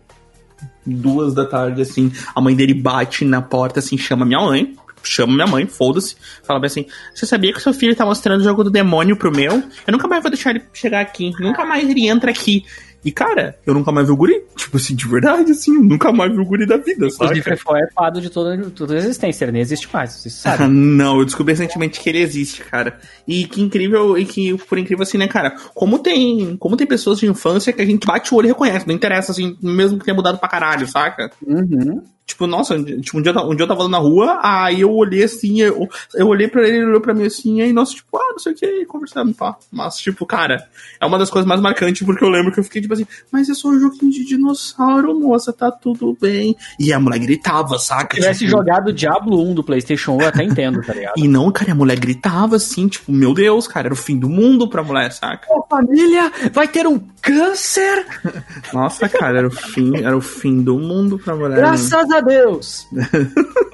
duas da tarde, assim, a mãe dele bate na porta, assim, chama minha mãe, chama minha mãe, foda-se, fala assim, você sabia que seu filho tá mostrando o jogo do demônio pro meu? Eu nunca mais vou deixar ele chegar aqui, nunca mais ele entra aqui. E, cara, eu nunca mais vi o guri. Tipo assim, de verdade, assim, nunca mais vi o guri da vida, sabe? Inclusive, foi é fado de toda, toda a existência, ele nem existe mais, você sabe. não, eu descobri recentemente que ele existe, cara. E que incrível, e que, por incrível assim, né, cara, como tem, como tem pessoas de infância que a gente bate o olho e reconhece, não interessa, assim, mesmo que tenha mudado pra caralho, saca? Uhum. Tipo, nossa, tipo, um, dia, um dia eu tava na rua, aí eu olhei assim, eu, eu olhei pra ele, ele olhou pra mim assim, aí, nossa, tipo, ah, não sei o que, conversando, pá. Mas, tipo, cara, é uma das coisas mais marcantes, porque eu lembro que eu fiquei, tipo assim, mas é só um joguinho de dinossauro, moça, tá tudo bem. E a mulher gritava, saca? Se tivesse tipo... jogado Diablo 1 do PlayStation 1, eu até entendo, tá ligado? (laughs) e não, cara, a mulher gritava assim, tipo, meu Deus, cara, era o fim do mundo pra mulher, saca? Ô, família, vai ter um câncer! (laughs) Nossa, cara, era o fim, era o fim do mundo pra mulher. Graças né? A Deus!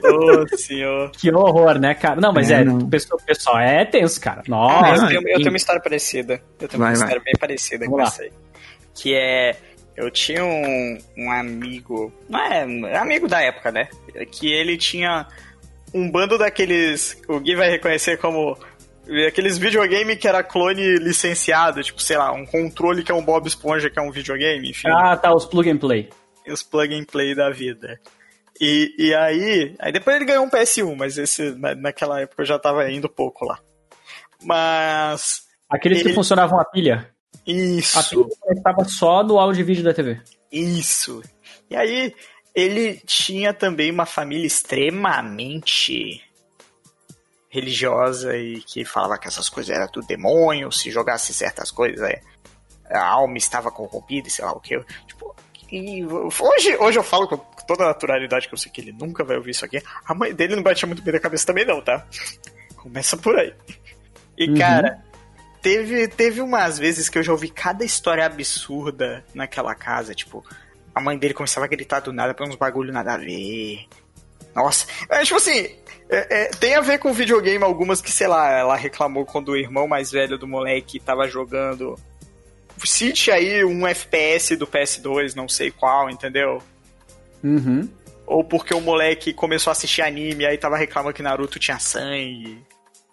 Ô, oh, senhor. Que horror, né, cara? Não, mas é, é o pessoal é tenso, cara. Nossa. Ah, eu, tenho, eu, tenho, uma história parecida. Eu tenho vai, uma história vai. bem parecida Vamos com essa aí. Que é. Eu tinha um, um amigo. Não é, é amigo da época, né? Que ele tinha um bando daqueles. O Gui vai reconhecer como aqueles videogame que era clone licenciado, tipo, sei lá, um controle que é um Bob Esponja que é um videogame, enfim. Ah, tá, os plug and play. Os plug and play da vida. E, e aí, aí depois ele ganhou um PS1, mas esse naquela época eu já tava indo pouco lá. Mas aqueles ele... que funcionavam a pilha. Isso. A pilha estava só no áudio e vídeo da TV. Isso. E aí ele tinha também uma família extremamente religiosa e que falava que essas coisas eram do demônio, se jogasse certas coisas, é, a alma estava corrompida e sei lá o que. Tipo, e hoje, hoje eu falo com toda a naturalidade que eu sei que ele nunca vai ouvir isso aqui. A mãe dele não batia muito bem na cabeça também, não, tá? Começa por aí. E, uhum. cara, teve, teve umas vezes que eu já ouvi cada história absurda naquela casa. Tipo, a mãe dele começava a gritar do nada pra uns bagulho nada a ver. Nossa, é, tipo assim, é, é, tem a ver com videogame algumas que, sei lá, ela reclamou quando o irmão mais velho do moleque tava jogando. Cite aí um FPS do PS2, não sei qual, entendeu? Uhum. Ou porque o moleque começou a assistir anime aí tava reclamando que Naruto tinha sangue.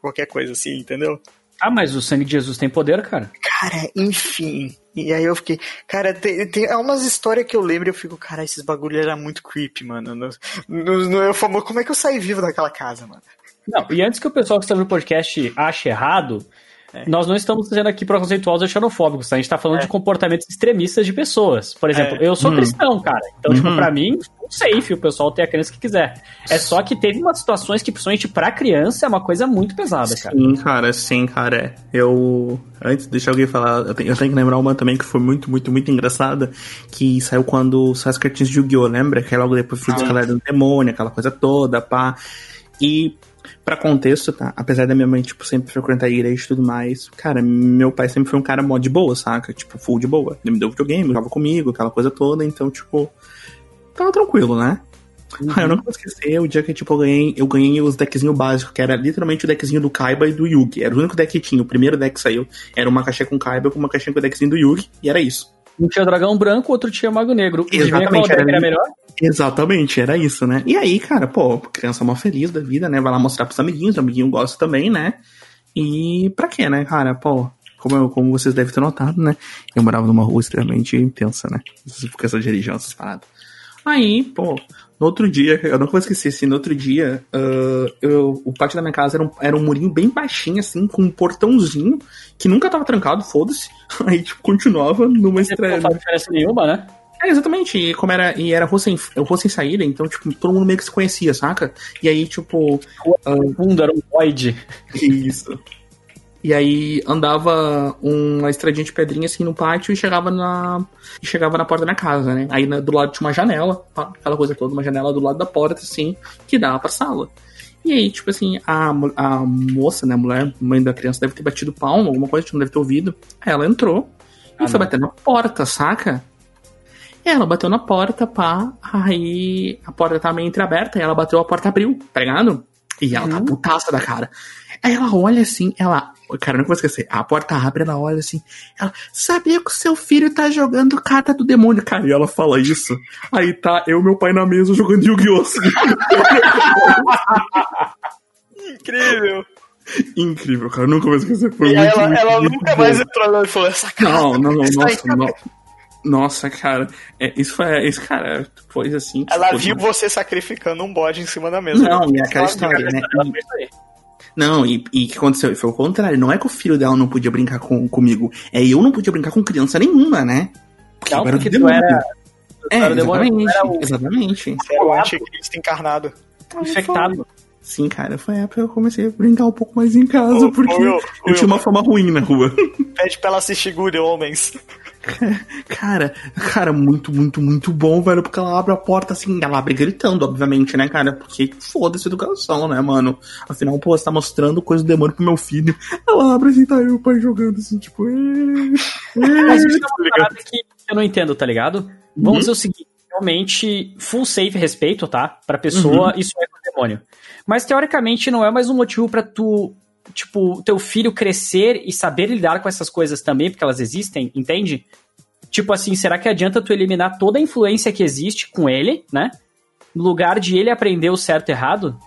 Qualquer coisa assim, entendeu? Ah, mas o sangue de Jesus tem poder, cara. Cara, enfim. E aí eu fiquei. Cara, tem, tem é umas histórias que eu lembro e eu fico, cara, esses bagulho era muito creepy, mano. No, no, no, eu falo, como é que eu saí vivo daquela casa, mano? Não, e antes que o pessoal que está no podcast ache errado, É. Nós não estamos sendo aqui preconceituosos ou xenofóbicos, tá? A gente tá falando é. de comportamentos extremistas de pessoas. Por exemplo, é. eu sou hum. cristão, cara. Então, tipo, uhum. tipo, pra mim, safe, o pessoal tem a crença que quiser. É só que teve umas situações que, principalmente pra criança, é uma coisa muito pesada, cara. Sim, cara, sim, cara. É. Eu. Antes, deixa alguém falar, eu tenho, eu tenho, que lembrar uma também que foi muito, muito, muito engraçada. Que saiu quando saiu as cartinhas de Yu-Gi-Oh! Lembra? Que logo depois foi ah. do demônio, aquela coisa toda, pá. E Pra contexto, tá? Apesar da minha mãe, tipo, sempre frequentar a igreja e tudo mais, cara, meu pai sempre foi um cara mó de boa, saca? Tipo, full de boa. Ele me deu videogame, jogava comigo, aquela coisa toda, então, tipo, tava tranquilo, né? Uhum. Ah, eu nunca vou esquecer o dia que, tipo, eu ganhei, eu ganhei os deckzinhos básicos, que era literalmente o deckzinho do Kaiba e do Yugi. Era o único deck que tinha. O primeiro deck que saiu era uma caixinha com Kaiba com uma caixinha com o deckzinho do Yugi, e era isso. Um tinha dragão branco, outro tinha mago negro. Exatamente. Era, era melhor? Exatamente, era isso, né? E aí, cara, pô, criança mó feliz da vida, né? Vai lá mostrar pros amiguinhos, o amiguinho gosta também, né? E pra quê, né, cara? Pô, como, eu, como vocês devem ter notado, né? Eu morava numa rua extremamente intensa, né? Por questão de religião, essas paradas. Aí, pô, no outro dia, eu nunca vou esquecer, assim, no outro dia, uh, eu, o pátio da minha casa era um, era um murinho bem baixinho, assim, com um portãozinho, que nunca tava trancado, foda-se. (laughs) Aí, tipo, continuava numa estreia. Não faz diferença nenhuma, né? É, exatamente. E como era, e era rua sem, rua sem saída, então, tipo, todo mundo meio que se conhecia, saca? E aí, tipo. O uh, era um void. Isso. E aí andava uma estradinha de pedrinha assim no pátio e chegava na. E chegava na porta da minha casa, né? Aí do lado tinha uma janela, aquela coisa toda, uma janela do lado da porta, assim, que dava pra sala. E aí, tipo assim, a, a moça, né, a mulher, mãe da criança, deve ter batido palma, alguma coisa, não deve ter ouvido. Aí ela entrou e ah, foi bater na porta, saca? Ela bateu na porta, pá, aí a porta tava meio entreaberta, e ela bateu, a porta abriu, tá ligado? E ela tá uhum. tá putaça da cara. Aí ela olha assim, ela. Cara, não vou esquecer. A porta abre, ela olha assim. Ela sabia que o seu filho tá jogando carta do demônio. Cara, e ela fala isso. Aí tá eu e meu pai na mesa jogando Yu-Gi-Oh! (laughs) Incrível. Incrível, cara. Nunca vou esquecer. Foi e muito, ela, muito, ela muito nunca bom. mais entrou lá e falou essa cara. Não, não, não. Nossa, não. Nossa, cara, é, isso foi. Isso, cara, foi assim. Ela tipo, viu você sacrificando um bode em cima da mesa. Não, e aquela história, né? E, não, e o que aconteceu? Foi o contrário. Não é que o filho dela não podia brincar com, comigo. É eu não podia brincar com criança nenhuma, né? Porque não, porque tu era. É, era exatamente. Era o... Exatamente. Era o anticristo encarnado. Infectado. Sim, cara, foi a época que eu comecei a brincar um pouco mais em casa, porque eu, eu tinha uma fama ruim na rua. (laughs) Pede pra ela assistir Good Homens. (laughs) Cara, cara, muito, muito, muito bom, velho. Porque ela abre a porta assim, ela abre gritando, obviamente, né, cara? Porque foda-se educação, né, mano? Afinal, pô, você tá mostrando coisa do demônio pro meu filho. Ela abre assim, tá eu, o pai jogando assim, tipo. (laughs) Mas isso é uma parada que eu não entendo, tá ligado? Vamos uhum. dizer o seguinte: realmente, full safe respeito, tá? Pra pessoa, uhum. isso é Mas teoricamente não é mais um motivo para tu tipo, teu filho crescer e saber lidar com essas coisas também, porque elas existem, entende? Tipo assim, será que adianta tu eliminar toda a influência que existe com ele, né? No lugar de ele aprender o certo e errado?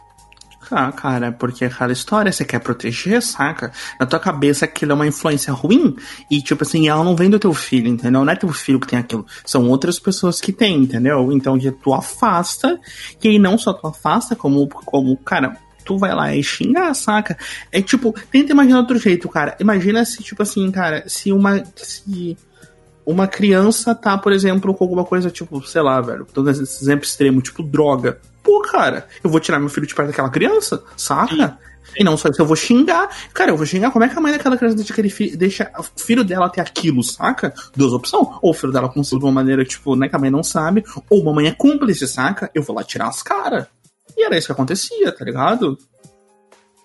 Ah, cara, porque aquela história você quer proteger, saca? Na tua cabeça aquilo é uma influência ruim e, tipo assim, ela não vem do teu filho, entendeu? Não é teu filho que tem aquilo, são outras pessoas que têm, entendeu? Então, tu afasta, e aí não só tu afasta, como, como, cara, tu vai lá e xingar, saca? É tipo, tenta imaginar outro jeito, cara. Imagina se, tipo assim, cara, se uma. Se uma criança tá, por exemplo, com alguma coisa, tipo, sei lá, velho, todo esse exemplo extremo, tipo droga. Pô, cara, eu vou tirar meu filho de perto daquela criança, saca? Sim. E não só isso, eu vou xingar. Cara, eu vou xingar. Como é que a mãe daquela criança deixa, aquele fi deixa o filho dela ter aquilo, saca? Duas opções. Ou o filho dela conseguiu de uma maneira, tipo, né, que a mãe não sabe. Ou uma mãe é cúmplice, saca? Eu vou lá tirar as caras. E era isso que acontecia, tá ligado?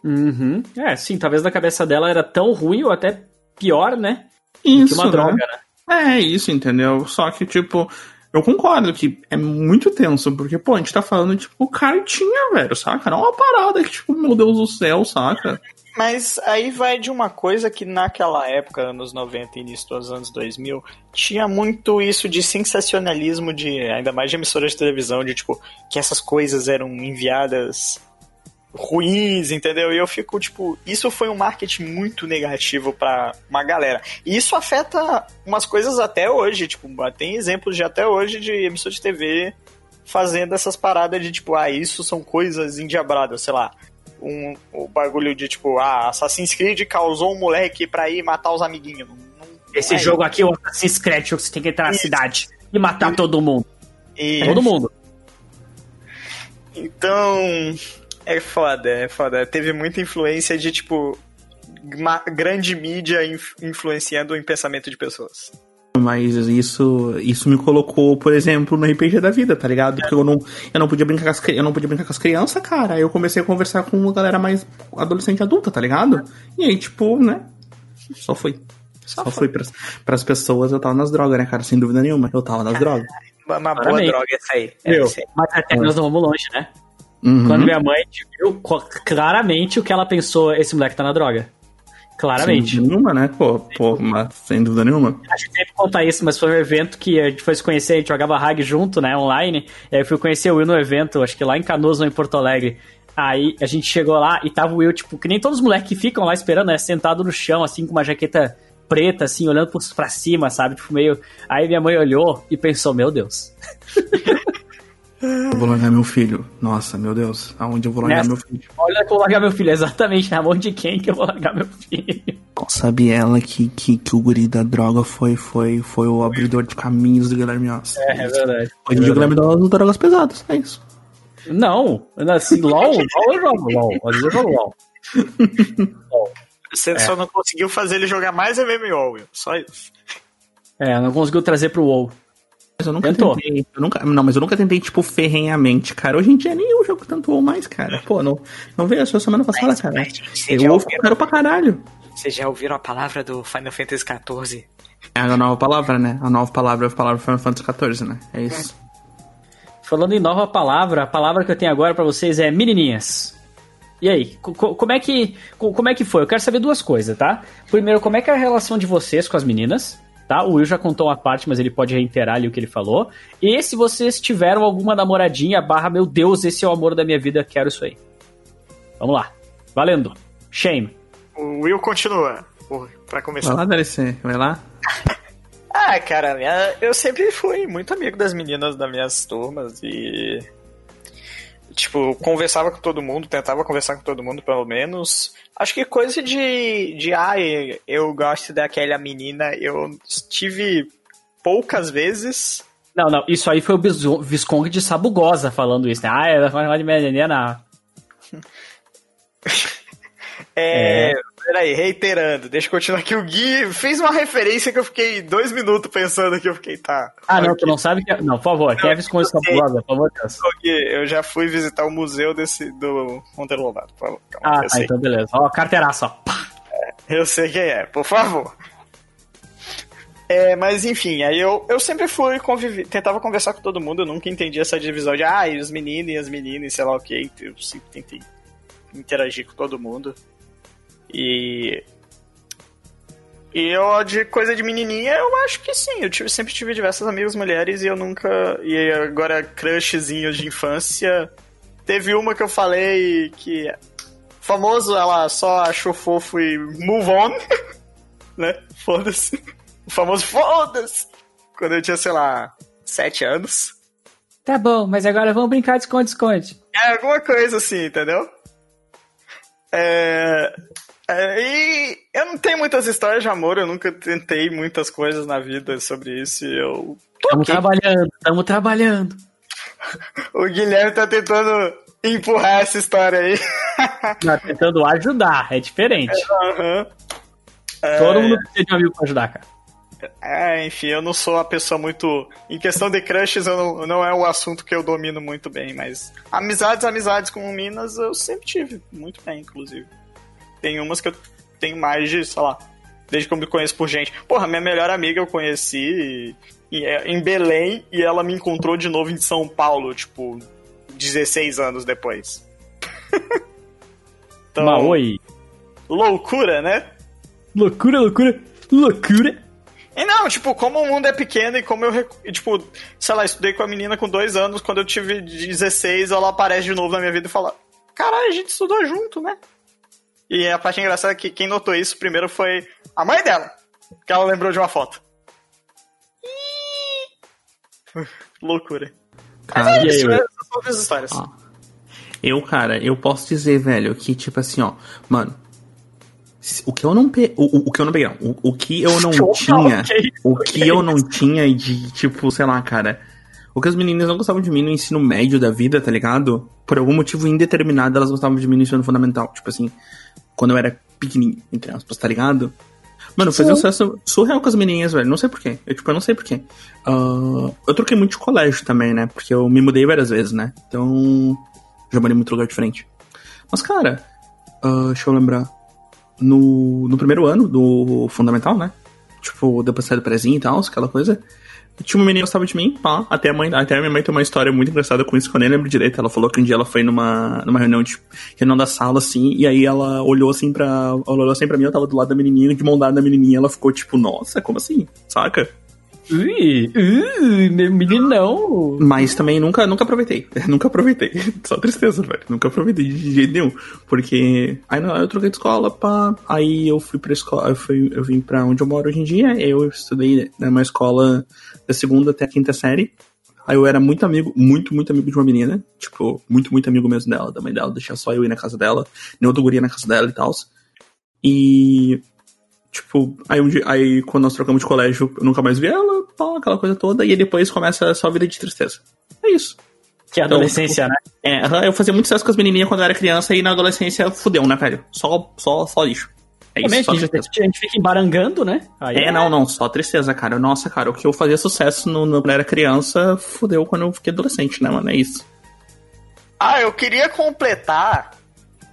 Uhum. É, sim, talvez na cabeça dela era tão ruim ou até pior, né? Isso, que uma droga, né? né? É, isso, entendeu? Só que, tipo, eu concordo que é muito tenso, porque, pô, a gente tá falando, tipo, o cara tinha, velho, saca? Não é uma parada que, tipo, meu Deus do céu, saca? Mas aí vai de uma coisa que naquela época, anos 90 e início dos anos 2000, tinha muito isso de sensacionalismo de, ainda mais de emissoras de televisão, de tipo, que essas coisas eram enviadas ruins, entendeu? E eu fico, tipo, isso foi um marketing muito negativo para uma galera. E isso afeta umas coisas até hoje, tipo, tem exemplos de até hoje de emissor de TV fazendo essas paradas de tipo, ah, isso são coisas endiabradas, sei lá um, um bagulho de tipo, ah, Assassin's Creed causou um moleque pra ir matar os amiguinhos. Não, não Esse é jogo aqui é o Assassin's Creed, você tem que entrar Isso. na cidade e matar Isso. todo mundo. Isso. Todo mundo. Então, é foda, é foda. Teve muita influência de, tipo, grande mídia influenciando o pensamento de pessoas. Mas isso, isso me colocou, por exemplo, no RPG da vida, tá ligado? Porque eu não, eu não podia brincar com as, eu não podia brincar com as crianças, cara. Aí eu comecei a conversar com uma galera mais adolescente adulta, tá ligado? E aí, tipo, né? Só foi. Só, Só foi pras, pras pessoas, eu tava nas drogas, né, cara? Sem dúvida nenhuma. Eu tava nas drogas. Uma, uma boa droga essa aí. Meu, mas até nós não vamos longe, né? Uhum. Quando minha mãe viu claramente o que ela pensou, esse moleque tá na droga. Claramente. Sem dúvida nenhuma, né? Pô, pô, mas sem dúvida nenhuma. A gente sempre conta isso, mas foi um evento que a gente foi se conhecer, a gente jogava Hag junto, né, online. E aí eu fui conhecer o Will no evento, acho que lá em Canoas, ou em Porto Alegre. Aí a gente chegou lá e tava o Will, tipo, que nem todos os moleques que ficam lá esperando, né? Sentado no chão, assim, com uma jaqueta preta, assim, olhando pra cima, sabe? Tipo, meio. Aí minha mãe olhou e pensou, meu Deus. (laughs) Eu vou largar meu filho. Nossa, meu Deus. Aonde eu vou largar Nessa, meu filho? Olha que eu vou largar meu filho. Exatamente. Na mão de quem que eu vou largar meu filho? Sabe ela que, que, que o guri da droga foi, foi, foi o abridor de caminhos do Guilherme Oss. É, é verdade. Hoje dia o Guilherme usa drogas pesadas. É isso. Não. Assim, LOL, LOL eu jogo. LOL. Às vezes eu jogo LOL. (laughs) Você é. só não conseguiu fazer ele jogar mais MMO, Will. Só isso. É, não conseguiu trazer pro WoW. Mas eu nunca Tentou. tentei. Eu nunca, não, mas eu nunca tentei, tipo, ferrenhamente, cara. Hoje em dia nem eu jogo tanto WoW mais, cara. Pô, não, não veio a sua semana passada, mas, cara. Mas, eu WoW quero pra caralho. Vocês já ouviram a palavra do Final Fantasy XIV? É a nova palavra, né? A nova palavra é a palavra Final Fantasy XIV, né? É isso. Falando em nova palavra, a palavra que eu tenho agora para vocês é menininhas. E aí, como é que como é que foi? Eu quero saber duas coisas, tá? Primeiro, como é que é a relação de vocês com as meninas? Tá? O Will já contou uma parte, mas ele pode reiterar ali o que ele falou. E se vocês tiveram alguma namoradinha, barra, meu Deus, esse é o amor da minha vida, quero isso aí. Vamos lá. Valendo. Shame. O Will continua, pra começar. Vai lá, DLC, vai lá. (laughs) ah, cara, minha, eu sempre fui muito amigo das meninas das minhas turmas e tipo, conversava com todo mundo, tentava conversar com todo mundo, pelo menos. Acho que coisa de, de ah, eu gosto daquela menina, eu tive poucas vezes. Não, não, isso aí foi o Visconde de Sabugosa falando isso, né? Ah, ela vai de menina. (laughs) é, é, Peraí, reiterando, deixa eu continuar aqui. O Gui fez uma referência que eu fiquei dois minutos pensando que eu fiquei, tá. Ah, não, tu não sabe que. É- não, por favor, quem é Visconde Sabugosa, por favor, Deus. Eu já fui visitar o museu desse, do Monteiro Lobato, por favor. Calma, ah, tá, então beleza. Ó, carteiraça, ó. É, eu sei quem é, por favor. É, mas enfim, aí eu, eu sempre fui conviver, tentava conversar com todo mundo, eu nunca entendi essa divisão de ah, e os meninos e as meninas, sei lá o que, eu sempre tentei interagir com todo mundo. E. E eu, de coisa de menininha, eu acho que sim. Eu tive, sempre tive diversas amigas mulheres e eu nunca. E agora, crushzinhos de infância. Teve uma que eu falei que. Famoso, ela só achou fofo e move on. (laughs) né? Foda-se. O famoso foda-se. Quando eu tinha, sei lá, sete anos. Tá bom, mas agora vamos brincar de esconde-esconde. É, alguma coisa assim, entendeu? É... É, e eu não tenho muitas histórias de amor, eu nunca tentei muitas coisas na vida sobre isso e eu. Estamos trabalhando, estamos trabalhando. (laughs) o Guilherme tá tentando empurrar essa história aí. (laughs) Tá tentando ajudar, é diferente. Uhum. Todo é... mundo precisa de um amigo pra ajudar, cara. É, enfim, eu não sou uma pessoa muito. Em questão de crushes, eu não, não é o assunto que eu domino muito bem, mas amizades, amizades com Minas eu sempre tive, muito bem, inclusive. Tem umas que eu tenho mais de, sei lá, desde que eu me conheço por gente. Porra, minha melhor amiga eu conheci é, em Belém e ela me encontrou de novo em São Paulo, tipo, 16 anos depois. (laughs) então, Maoi. Loucura, né? Loucura, loucura, loucura. E não, tipo, como o mundo é pequeno e como eu, tipo, sei lá, estudei com a menina com dois anos, quando eu tive 16, ela aparece de novo na minha vida e fala: Caralho, a gente estudou junto, né? E a parte engraçada é que quem notou isso primeiro foi a mãe dela, que ela lembrou de uma foto. Loucura. Cara, Mas é isso, aí, essas são as histórias. Eu, cara, eu posso dizer, velho, que tipo assim, ó, mano, o que eu não pe... o, o que eu não peguei, não. O, o que eu não (laughs) tinha, o que eu não tinha de tipo, sei lá, cara, o que as meninas não gostavam de mim no ensino médio da vida, tá ligado? Por algum motivo indeterminado, elas gostavam de mim no ensino fundamental. Tipo assim, quando eu era pequenininho, entre aspas, tá ligado? Mano, eu fazia um sucesso surreal com as menininhas, velho. Não sei porquê. Eu, tipo, eu não sei porquê. Uh, eu troquei muito de colégio também, né? Porque eu me mudei várias vezes, né? Então, já morei em muito lugar diferente. Mas, cara, uh, deixa eu lembrar. No, no primeiro ano do fundamental, né? Tipo, depois sair do prezinho e tal, aquela coisa. Tinha uma menina que gostava de mim, pá. Até a, mãe, até a minha mãe tem uma história muito engraçada com isso, que eu nem lembro direito. Ela falou que um dia ela foi numa, numa reunião, de, reunião da sala, assim, e aí ela olhou assim pra. Ela olhou assim pra mim, eu tava do lado da menininha, de mão dada da menininha, ela ficou tipo, nossa, como assim? Saca? Ui, ui, menino não. Mas também nunca, nunca aproveitei. (laughs) nunca aproveitei. (laughs) Só tristeza, velho. Nunca aproveitei de jeito nenhum. Porque aí eu troquei de escola, pá. Aí eu fui pra escola, eu, fui, eu vim pra onde eu moro hoje em dia. Eu estudei numa escola da segunda até a quinta série. Aí eu era muito amigo, muito, muito amigo de uma menina. Tipo, muito, muito amigo mesmo dela, da mãe dela. Deixar só eu ir na casa dela. Nem outro guria na casa dela e tal. E Tipo, aí, um dia, aí quando nós trocamos de colégio, eu nunca mais vi ela, tal, aquela coisa toda, e aí depois começa a vida de tristeza. É isso. Que é adolescência, então, né? É, eu fazia muito sucesso com as menininhas quando eu era criança e na adolescência fudeu, né, velho? Só, só, só lixo. É isso, Também, só a, gente, a gente fica embarangando, né? Aí é, é, não, não, só tristeza, cara. Nossa, cara, o que eu fazia sucesso no, no, quando eu era criança fudeu quando eu fiquei adolescente, né, mano? É isso. Ah, eu queria completar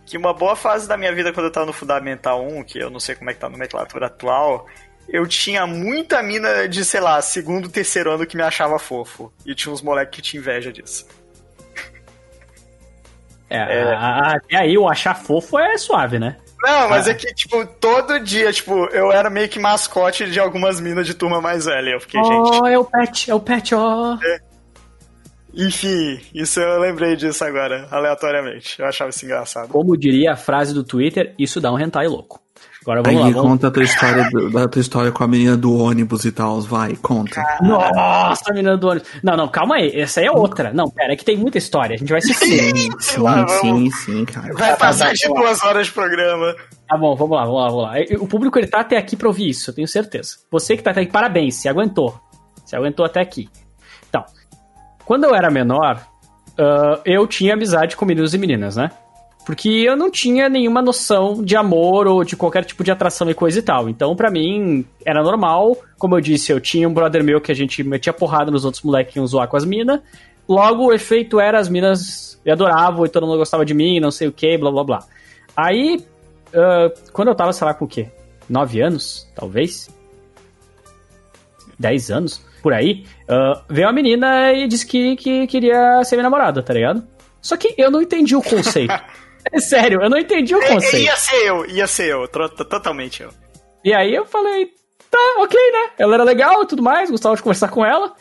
que uma boa fase da minha vida quando eu tava no Fundamental 1, que eu não sei como é que tá a nomenclatura atual, eu tinha muita mina de, sei lá, segundo, terceiro ano que me achava fofo. E tinha uns moleques que tinha inveja disso. É, é. até aí o achar fofo é suave, né? Não, mas ah. é que, tipo, todo dia, tipo, eu era meio que mascote de algumas minas de turma mais velha. Eu fiquei, oh, gente. Oh, é o pet, é o pet, ó. Oh. É. Enfim, isso eu lembrei disso agora, aleatoriamente. Eu achava isso engraçado. Como diria a frase do Twitter, isso dá um hentai louco. Agora vamos Aí, lá. Conta a tua história, da tua história com a menina do ônibus e tal, vai, conta. Nossa, a menina do ônibus. Não, não, calma aí, essa aí é outra. Não, pera, é que tem muita história, a gente vai se Sim, sim, lá, sim, sim, cara. Vai passar de duas horas de programa. Tá bom, vamos lá, vamos lá, vamos lá. O público ele tá até aqui pra ouvir isso, eu tenho certeza. Você que tá até aqui, parabéns, se aguentou. Se aguentou até aqui. Então, quando eu era menor, uh, eu tinha amizade com meninos e meninas, né? Porque eu não tinha nenhuma noção de amor ou de qualquer tipo de atração e coisa e tal. Então, para mim, era normal. Como eu disse, eu tinha um brother meu que a gente metia porrada nos outros moleques que iam zoar com as minas. Logo, o efeito era as minas me adoravam e todo mundo gostava de mim, não sei o que, blá blá blá. Aí, uh, quando eu tava, sei lá, com o quê? Nove anos, talvez? Dez anos? por aí, uh, veio uma menina e disse que, que queria ser minha namorada, tá ligado? Só que eu não entendi o conceito. (laughs) é sério, eu não entendi o conceito. Ia ser eu, ia ser eu, totalmente eu. E aí eu falei, tá, ok, né? Ela era legal e tudo mais, gostava de conversar com ela.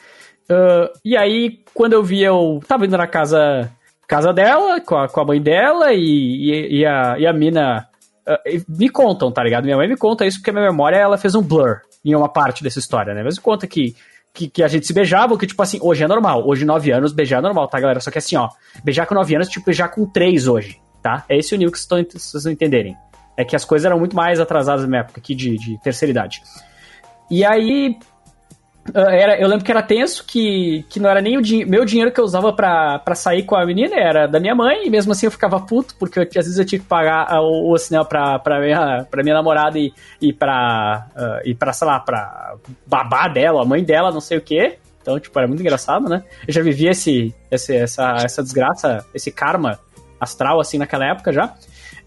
Uh, e aí, quando eu vi, eu tava indo na casa, casa dela, com a, com a mãe dela, e, e, e a, e a mina. Uh, me contam, tá ligado? Minha mãe me conta isso porque a minha memória ela fez um blur em uma parte dessa história, né? Mas me conta que que, que a gente se beijava, que, tipo assim, hoje é normal. Hoje, 9 anos, beijar é normal, tá, galera? Só que assim, ó, beijar com 9 anos, tipo, beijar com 3 hoje, tá? É esse o nível que vocês, entenderem. É que as coisas eram muito mais atrasadas na minha época aqui de, de terceira idade. E aí, ah, era, eu lembro que era tenso, que, que não era nem o din meu dinheiro que eu usava pra, sair com a menina, era da minha mãe, e mesmo assim eu ficava puto, porque eu, às vezes eu tinha que pagar o, o cinema pra, pra, minha, pra minha namorada e, e, pra, uh, e pra, sei lá, pra babá dela, a mãe dela, não sei o quê. Então, tipo, era muito engraçado, né? Eu já vivia esse, esse, essa, essa desgraça, esse karma astral, assim, naquela época já.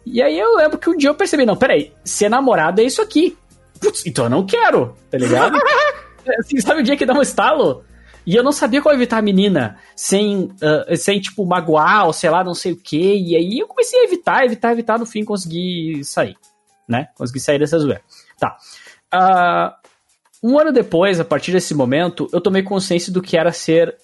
E aí eu lembro que um dia eu percebi, não, peraí, ser namorado é isso aqui. Putz, então eu não quero, tá ligado? (laughs) Assim, sabe o dia que dá um estalo? E eu não sabia como evitar a menina sem, uh, sem tipo, magoar ou sei lá, não sei o que. E aí eu comecei a evitar, evitar, evitar. No fim, consegui sair, né? Consegui sair dessa zoeira. Tá. Uh, um ano depois, a partir desse momento, eu tomei consciência do que era ser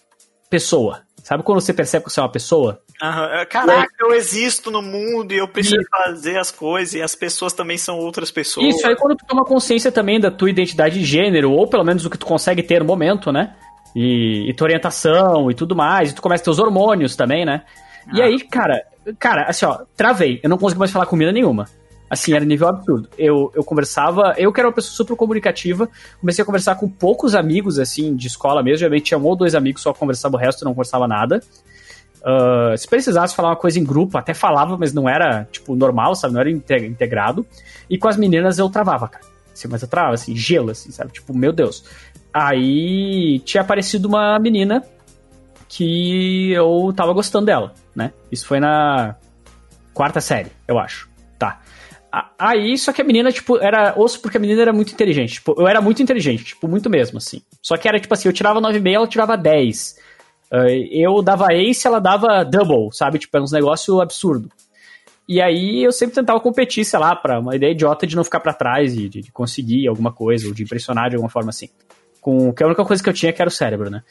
pessoa. Sabe quando você percebe que você é uma pessoa? Uhum. Caraca, eu existo no mundo e eu preciso e... fazer as coisas e as pessoas também são outras pessoas. Isso aí quando tu toma consciência também da tua identidade de gênero, ou pelo menos o que tu consegue ter no momento, né? E, e tua orientação e tudo mais, e tu começa a ter os hormônios também, né? Ah. E aí, cara, cara, assim, ó, travei. Eu não consegui mais falar com mina nenhuma. Assim, era nível absurdo. Eu, eu conversava, eu que era uma pessoa super comunicativa, comecei a conversar com poucos amigos, assim, de escola mesmo. Geralmente tinha um ou dois amigos, só conversava o resto, não conversava nada. Uh, se precisasse falar uma coisa em grupo, até falava, mas não era, tipo, normal, sabe? Não era integrado. E com as meninas eu travava, cara. Assim, mas eu travava, assim, gelo, assim, sabe? Tipo, meu Deus. Aí tinha aparecido uma menina que eu tava gostando dela, né? Isso foi na quarta série, eu acho. Tá. Aí, só que a menina, tipo, era osso porque a menina era muito inteligente. Tipo, eu era muito inteligente, tipo, muito mesmo, assim. Só que era, tipo assim, eu tirava 9,5, ela tirava 10. Uh, eu dava ace, ela dava double, sabe? Tipo, era uns negócio absurdo. E aí eu sempre tentava competir, sei lá, pra uma ideia idiota de não ficar para trás e de, de, conseguir alguma coisa, ou de impressionar de alguma forma assim. Com, que a única coisa que eu tinha que era o cérebro, né?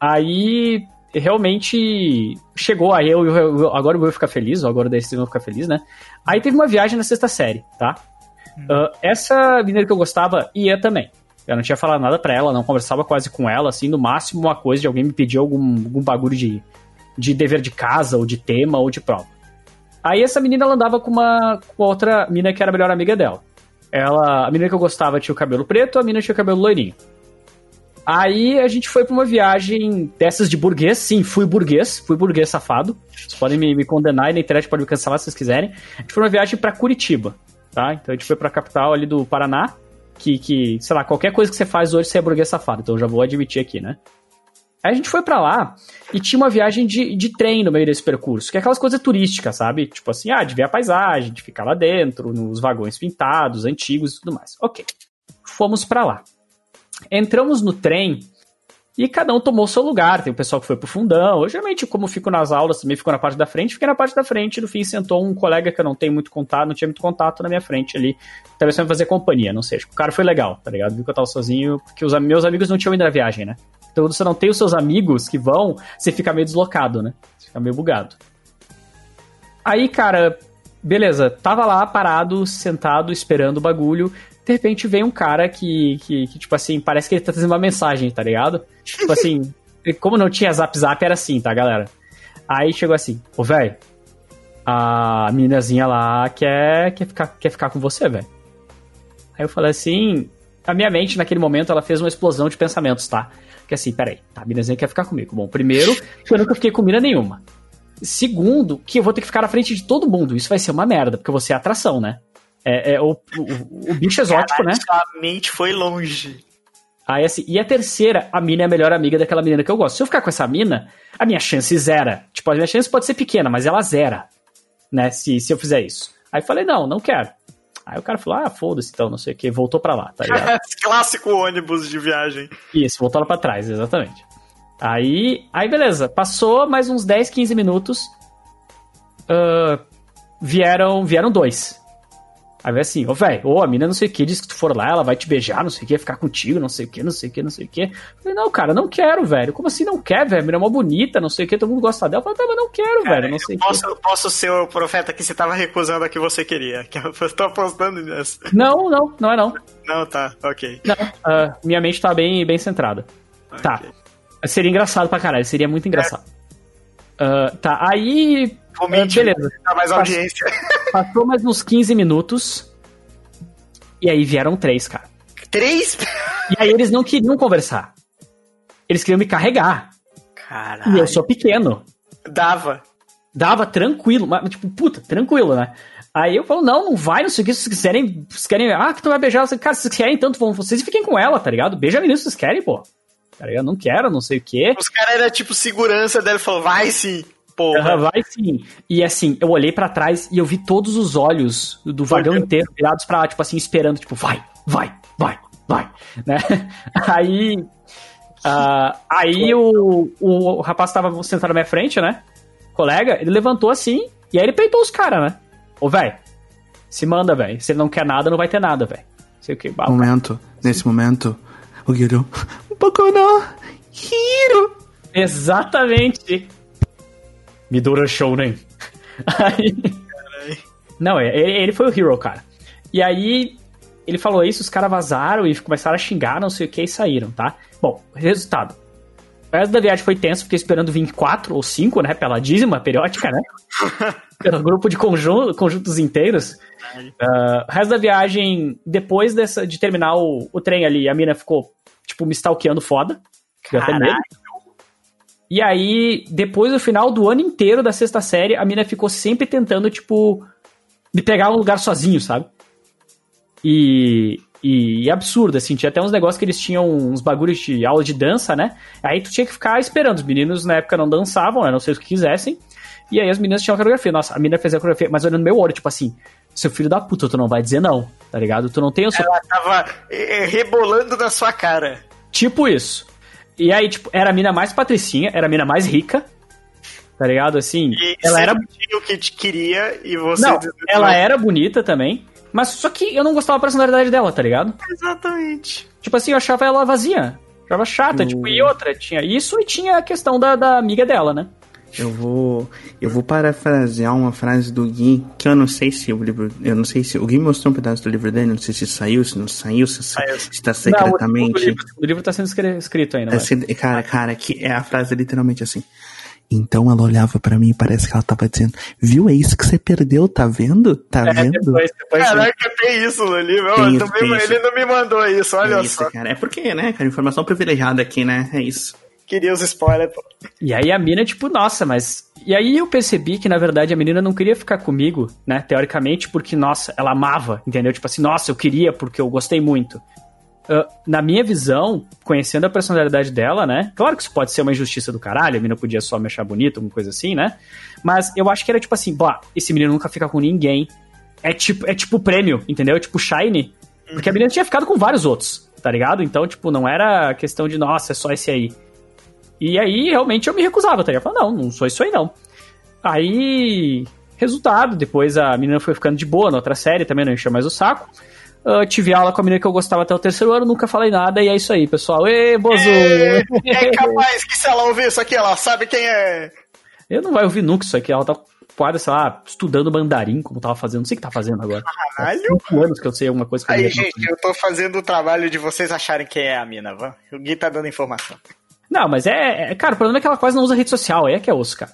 Aí realmente chegou, aí eu, eu, agora eu vou ficar feliz, ou agora daí vocês vão ficar feliz, né? Aí teve uma viagem na sexta série, tá? Uh, essa menina que eu gostava ia também. Eu não tinha falado nada pra ela, não conversava quase com ela, assim, no máximo uma coisa de alguém me pedir algum, algum bagulho de, de dever de casa, ou de tema, ou de prova. Aí essa menina ela andava com uma com outra menina que era a melhor amiga dela. Ela, a menina que eu gostava tinha o cabelo preto, a menina tinha o cabelo loirinho. Aí a gente foi pra uma viagem dessas de burguês. Sim, fui burguês, fui burguês safado. Vocês podem me, me condenar e na internet podem me cancelar se vocês quiserem. A gente foi uma viagem para Curitiba, tá? Então a gente foi pra capital ali do Paraná. Que, que, sei lá, qualquer coisa que você faz hoje você é burguês safado. Então eu já vou admitir aqui, né? Aí a gente foi para lá e tinha uma viagem de, de trem no meio desse percurso, que é aquelas coisas turísticas, sabe? Tipo assim, ah, de ver a paisagem, de ficar lá dentro, nos vagões pintados, antigos e tudo mais. Ok. Fomos para lá. Entramos no trem e cada um tomou seu lugar. Tem o pessoal que foi pro fundão. Eu geralmente, como fico nas aulas, também fico na parte da frente, fiquei na parte da frente. No fim, sentou um colega que eu não tenho muito contato, não tinha muito contato na minha frente ali. Talvez pra me fazer companhia, não sei. Tipo, o cara foi legal, tá ligado? Viu que eu tava sozinho, porque os meus amigos não tinham ido na viagem, né? Então, você não tem os seus amigos que vão, você fica meio deslocado, né? Você fica meio bugado. Aí, cara, beleza, tava lá parado, sentado, esperando o bagulho de repente vem um cara que, que, que, tipo assim, parece que ele tá trazendo uma mensagem, tá ligado? Tipo assim, (laughs) como não tinha zap zap, era assim, tá, galera? Aí chegou assim, ô, velho, a meninazinha lá quer, quer, ficar, quer ficar com você, velho. Aí eu falei assim, a minha mente naquele momento ela fez uma explosão de pensamentos, tá? Que assim, peraí, tá, a meninazinha quer ficar comigo. Bom, primeiro, que eu nunca fiquei com mina nenhuma. Segundo, que eu vou ter que ficar na frente de todo mundo. Isso vai ser uma merda, porque vou ser atração, né? É, é o, o, o, bicho exótico, Caralho, né? Sua mente foi longe. Aí assim, e a terceira, a mina é a melhor amiga daquela menina que eu gosto. Se eu ficar com essa mina, a minha chance zera. Tipo, a minha chance pode ser pequena, mas ela zera, né? Se, se eu fizer isso. Aí falei, não, não quero. Aí o cara falou, ah, foda-se então, não sei o que, voltou pra lá, tá ligado? (laughs) Clássico ônibus de viagem. Isso, voltou lá pra trás, exatamente. Aí, aí beleza, passou mais uns 10, 15 minutos, uh, vieram, vieram dois. Aí vai assim, ô, velho, ô, a mina não sei o que, diz que tu for lá, ela vai te beijar, não sei o que, ficar contigo, não sei o que, não sei o que, não sei o que. Falei, não, cara, não quero, velho. Como assim não quer, velho? A mina é uma bonita, não sei o que, todo mundo gosta dela. Eu falei, tá, mas não quero, cara, velho, não sei o que. Posso ser o profeta que você tava recusando a que você queria, que eu (laughs) tô apostando nisso. Não, não, não é não. Não, tá, ok. Não, uh, minha mente tá bem, bem centrada. Okay. Tá. Seria engraçado pra caralho, seria muito engraçado. É. Uh, tá, aí Comente, beleza. Dá mais audiência. (laughs) Passou mais uns 15 minutos. E aí vieram três, cara. Três? E aí eles não queriam conversar. Eles queriam me carregar. Caralho. E eu sou pequeno. Dava. Dava tranquilo, mas tipo, puta, tranquilo, né? Aí eu falo, não, não vai, não sei o que, se vocês quiserem, se querem, ah, que tu vai beijar, cara, se vocês querem tanto, vão vocês fiquem com ela, tá ligado? Beija a menina se vocês querem, pô. Tá ligado? Não quero, não sei o que. Os caras eram tipo segurança dela, falou, vai sim. Porra. vai sim. E assim, eu olhei para trás e eu vi todos os olhos do vagão inteiro virados pra lá, tipo assim, esperando, tipo, vai, vai, vai, vai, (laughs) né? Aí. Uh, aí o, o, o rapaz tava sentado na minha frente, né? Colega, ele levantou assim e aí ele peitou os caras, né? Ô, velho, se manda, velho. Se ele não quer nada, não vai ter nada, velho. Sei o que. Momento, nesse momento, o Guido. Pouco não. Hiro. Exatamente. Midora Shounen. Aí... Não, é, ele foi o hero, cara. E aí, ele falou isso, os caras vazaram e começaram a xingar, não sei o que, e saíram, tá? Bom, resultado. O resto da viagem foi tenso, fiquei esperando vir quatro ou cinco, né? Pela dízima periódica, né? (laughs) Pelo grupo de conjunto, conjuntos inteiros. Uh, o resto da viagem, depois dessa, de terminar o, o trem ali, a mina ficou, tipo, me stalkeando foda. Caralho. E aí, depois do final do ano inteiro da sexta série, a mina ficou sempre tentando, tipo, me pegar um lugar sozinho, sabe? E, e, e, absurdo, assim, tinha até uns negócios que eles tinham uns bagulhos de aula de dança, né? Aí tu tinha que ficar esperando. Os meninos na época não dançavam, né? Não sei o que quisessem. E aí as meninas tinham a coreografia. Nossa, a menina fez a coreografia, mas olhando no meu olho, tipo assim, seu filho da puta, tu não vai dizer não, tá ligado? Tu não tem o seu. Ela tava eh, rebolando na sua cara. Tipo isso. E aí, tipo, era a mina mais patricinha, era a mina mais rica, tá ligado? Assim, e ela era. o que te queria e você. Não, ela era bonita também. Mas só que eu não gostava da personalidade dela, tá ligado? Exatamente. Tipo assim, eu achava ela vazia. Achava chata, uh. tipo, e outra, tinha isso e tinha a questão da, da amiga dela, né? Eu vou. Eu vou parafrasear uma frase do Gui, que eu não sei se o livro. Eu não sei se. O Gui mostrou um pedaço do livro dele, não sei se saiu, se não saiu, se está secretamente. Não, o, livro, o livro está sendo escrito ainda. É, cara, cara, que é a frase literalmente assim. Então ela olhava para mim e parece que ela tava dizendo: Viu, é isso que você perdeu, tá vendo? Tá é, vendo? Depois, depois Caraca, tem isso no livro. Tem isso, também, ele não me mandou isso, olha é isso, só. Cara. É porque, né, cara? Informação privilegiada aqui, né? É isso. Queria os spoilers, pô. E aí a mina, tipo, nossa, mas. E aí eu percebi que, na verdade, a menina não queria ficar comigo, né? Teoricamente, porque, nossa, ela amava, entendeu? Tipo assim, nossa, eu queria porque eu gostei muito. Uh, na minha visão, conhecendo a personalidade dela, né? Claro que isso pode ser uma injustiça do caralho, a menina podia só me achar bonita, alguma coisa assim, né? Mas eu acho que era tipo assim, bah, esse menino nunca fica com ninguém. É tipo, é tipo prêmio, entendeu? É tipo Shine. Porque a menina tinha ficado com vários outros, tá ligado? Então, tipo, não era questão de, nossa, é só esse aí. E aí, realmente, eu me recusava, tá ligado? Eu falava, não, não sou isso aí, não. Aí, resultado, depois a menina foi ficando de boa na outra série, também não encheu mais o saco. Uh, tive aula com a menina que eu gostava até o terceiro ano, nunca falei nada, e é isso aí, pessoal. Ê, Bozu! É, é capaz que se ela ouvir isso aqui, ela sabe quem é. Eu não vai ouvir nunca isso aqui, ela tá ocupada, sei lá, estudando mandarim, como tava fazendo, não sei o que tá fazendo agora. Caralho! cinco anos que eu sei alguma coisa que Aí, gente, eu tô fazendo o trabalho de vocês acharem quem é a mina, vã. O Gui tá dando informação. Não, mas é, é. Cara, o problema é que ela quase não usa rede social, aí é que é osso, cara.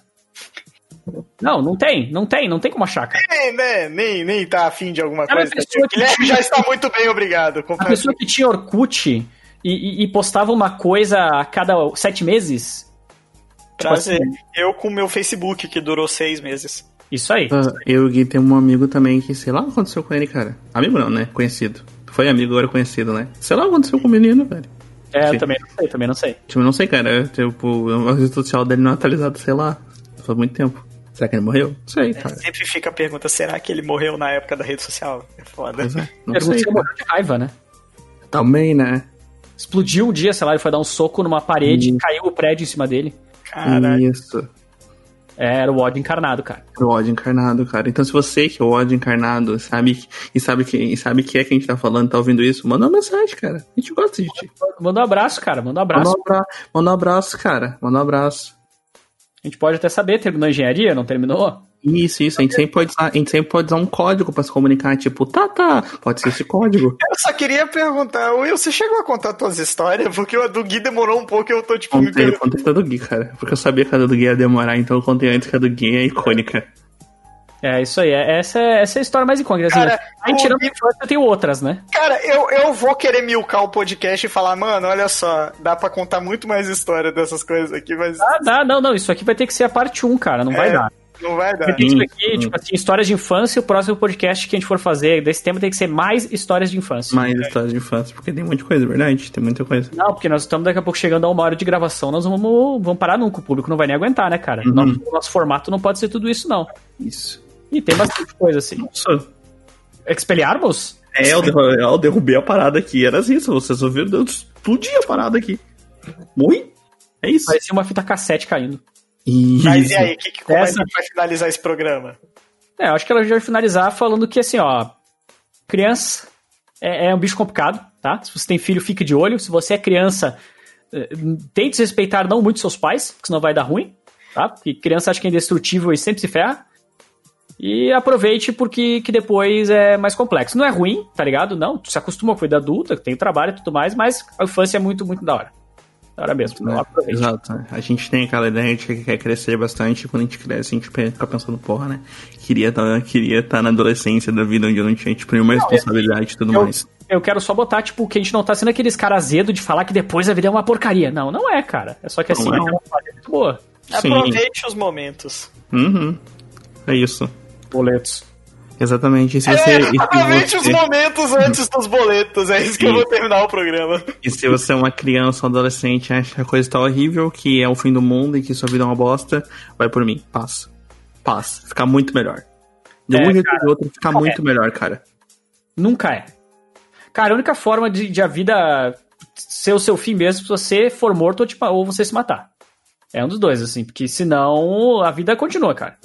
Não, não tem, não tem, não tem como achar, cara. Nem, né, nem, nem tá afim de alguma coisa. Que Guilherme tinha... já está muito bem, obrigado. Confesso. A pessoa que tinha Orkut e, e, e, postava uma coisa a cada sete meses. Tipo assim, eu com o meu Facebook, que durou seis meses. Isso aí. Uh, eu e Gui tem um amigo também que, sei lá o que aconteceu com ele, cara. Amigo não, né? Conhecido. Foi amigo, agora conhecido, né? Sei lá o que aconteceu com o menino, velho. É, eu também não sei, também não sei. Tipo, não sei, cara. Tipo, a rede social dele não é atualizada, sei lá. Faz muito tempo. Será que ele morreu? Não sei, cara. É, sempre fica a pergunta: será que ele morreu na época da rede social? É foda. Pois é, não sei, se morreu de raiva, né? Também, né? Explodiu um dia, sei lá, ele foi dar um soco numa parede e caiu o prédio em cima dele. Caralho. Isso. Era o ódio encarnado, cara. O ódio encarnado, cara. Então, se você que é o ódio encarnado sabe, e sabe que, e sabe que é que a gente tá falando, tá ouvindo isso, manda uma mensagem, cara. A gente gosta de ti. Manda um abraço, cara. Manda um abraço. Manda um, abra... manda um abraço, cara. Manda um abraço. A gente pode até saber, terminou engenharia, não terminou? Isso, isso. A gente sempre pode usar, a gente sempre pode usar um código para se comunicar, tipo, tá, tá, pode ser esse código. (laughs) Eu só queria perguntar, Will, você chegou a contar suas histórias? Porque o do Gui demorou um pouco e eu tô, tipo, contei, me Eu contei a do Gui, cara. Porque eu sabia que a do Gui ia demorar, então eu contei antes que a do Gui é icônica. É, isso aí. É, essa, é, essa é a história mais icônica. Assim, cara, a gente tirando infância, eu tenho outras, né? Cara, eu, eu vou querer milcar o podcast e falar, mano, olha só, dá pra contar muito mais história dessas coisas aqui, mas. Ah, dá, não, não. Isso aqui vai ter que ser a parte 1, cara. Não é, vai dar. Não vai dar. Tem isso aqui, hum, tipo assim, histórias de infância, o próximo podcast que a gente for fazer desse tema tem que ser mais histórias de infância. Mais é. histórias de infância, porque tem muita coisa, é verdade? Tem muita coisa. Não, porque nós estamos daqui a pouco chegando a uma hora de gravação, nós vamos, vamos parar nunca, o público não vai nem aguentar, né, cara? Uhum. Nosso, nosso formato não pode ser tudo isso, não. Isso. E tem bastante coisa assim. Nossa. Expelliarmus? É, eu, derrubei, eu derrubei a parada aqui. Era isso, vocês ouviram? Eu explodi a parada aqui. Morri. É isso. Parecia uma fita cassete caindo. Isso. Mas e aí, que, que, como Essa... é que vai finalizar esse programa? É, eu acho que ela já vai finalizar falando que assim, ó. Criança é, é um bicho complicado, tá? Se você tem filho, fique de olho. Se você é criança, eh, tente respeitar não muito seus pais, porque senão vai dar ruim, tá? Porque criança acha que é indestrutível e sempre se ferra. E aproveite porque que depois é mais complexo. Não é ruim, tá ligado? Não, tu se acostuma com a vida adulta, tem trabalho e tudo mais, mas a infância é muito, muito da hora. Hora mesmo. Né? Exato. Né? A gente tem aquela ideia de que quer crescer bastante, e quando a gente cresce, a gente fica pensando, porra, né? Queria estar tá, queria tá na adolescência da vida onde eu não tinha, tipo, nenhuma não, responsabilidade e tudo eu, mais. Eu quero só botar, tipo, que a gente não tá sendo aqueles caras azedo de falar que depois a vida é uma porcaria. Não, não é, cara. É só que assim, é. é uma fase muito boa. Aproveite os momentos. Uhum. É isso. Boletos. Exatamente. E se você, é, aproveite você... os momentos antes dos boletos, é isso que eu vou terminar o programa. E se você é uma criança ou adolescente e acha que a coisa está horrível, que é o fim do mundo e que sua vida é uma bosta, vai por mim. Passa. Passa. Fica muito melhor. De é, um jeito ou de outro, fica muito é. melhor, cara. Nunca é. Cara, a única forma de, de a vida ser o seu fim mesmo se você for morto ou, ou você se matar. É um dos dois, assim, porque senão a vida continua, cara.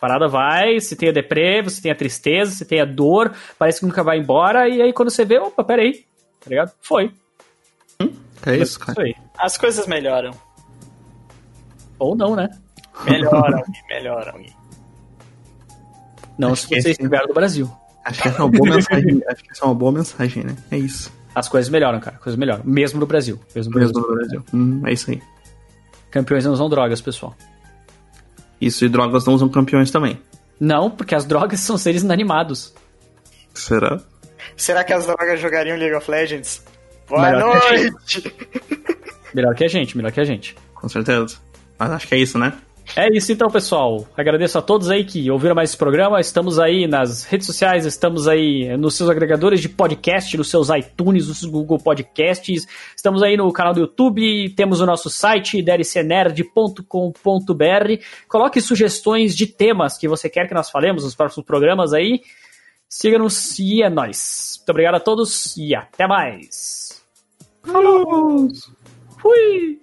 Parada vai, você tem a deprê, você tem a tristeza, você tem a dor, parece que nunca vai embora, e aí quando você vê, opa, peraí, tá ligado? Foi. Hum, é isso, cara. Isso aí. As coisas melhoram. Ou não, né? Melhoram, melhoram. Não acho se você estiver no Brasil. Acho que essa é uma boa mensagem. acho que essa é uma boa mensagem, né? É isso. As coisas melhoram, cara. As coisas melhoram. Mesmo no Brasil. Mesmo no Mesmo Brasil. No Brasil. Hum, é isso aí. Campeões não usam drogas, pessoal. Isso, e drogas não usam campeões também. Não, porque as drogas (laughs) são seres inanimados. Será? Será que as drogas jogariam League of Legends? Boa melhor noite! Que melhor que a gente, melhor que a gente. Com certeza. Mas acho que é isso, né? É isso então, pessoal. Agradeço a todos aí que ouviram mais esse programa. Estamos aí nas redes sociais, estamos aí nos seus agregadores de podcast, nos seus iTunes, nos seus Google Podcasts. Estamos aí no canal do YouTube, temos o nosso site drcnerd.com.br. Coloque sugestões de temas que você quer que nós falemos nos próximos programas aí. Siga-nos e é nóis. Muito obrigado a todos e até mais. Falou! Fui!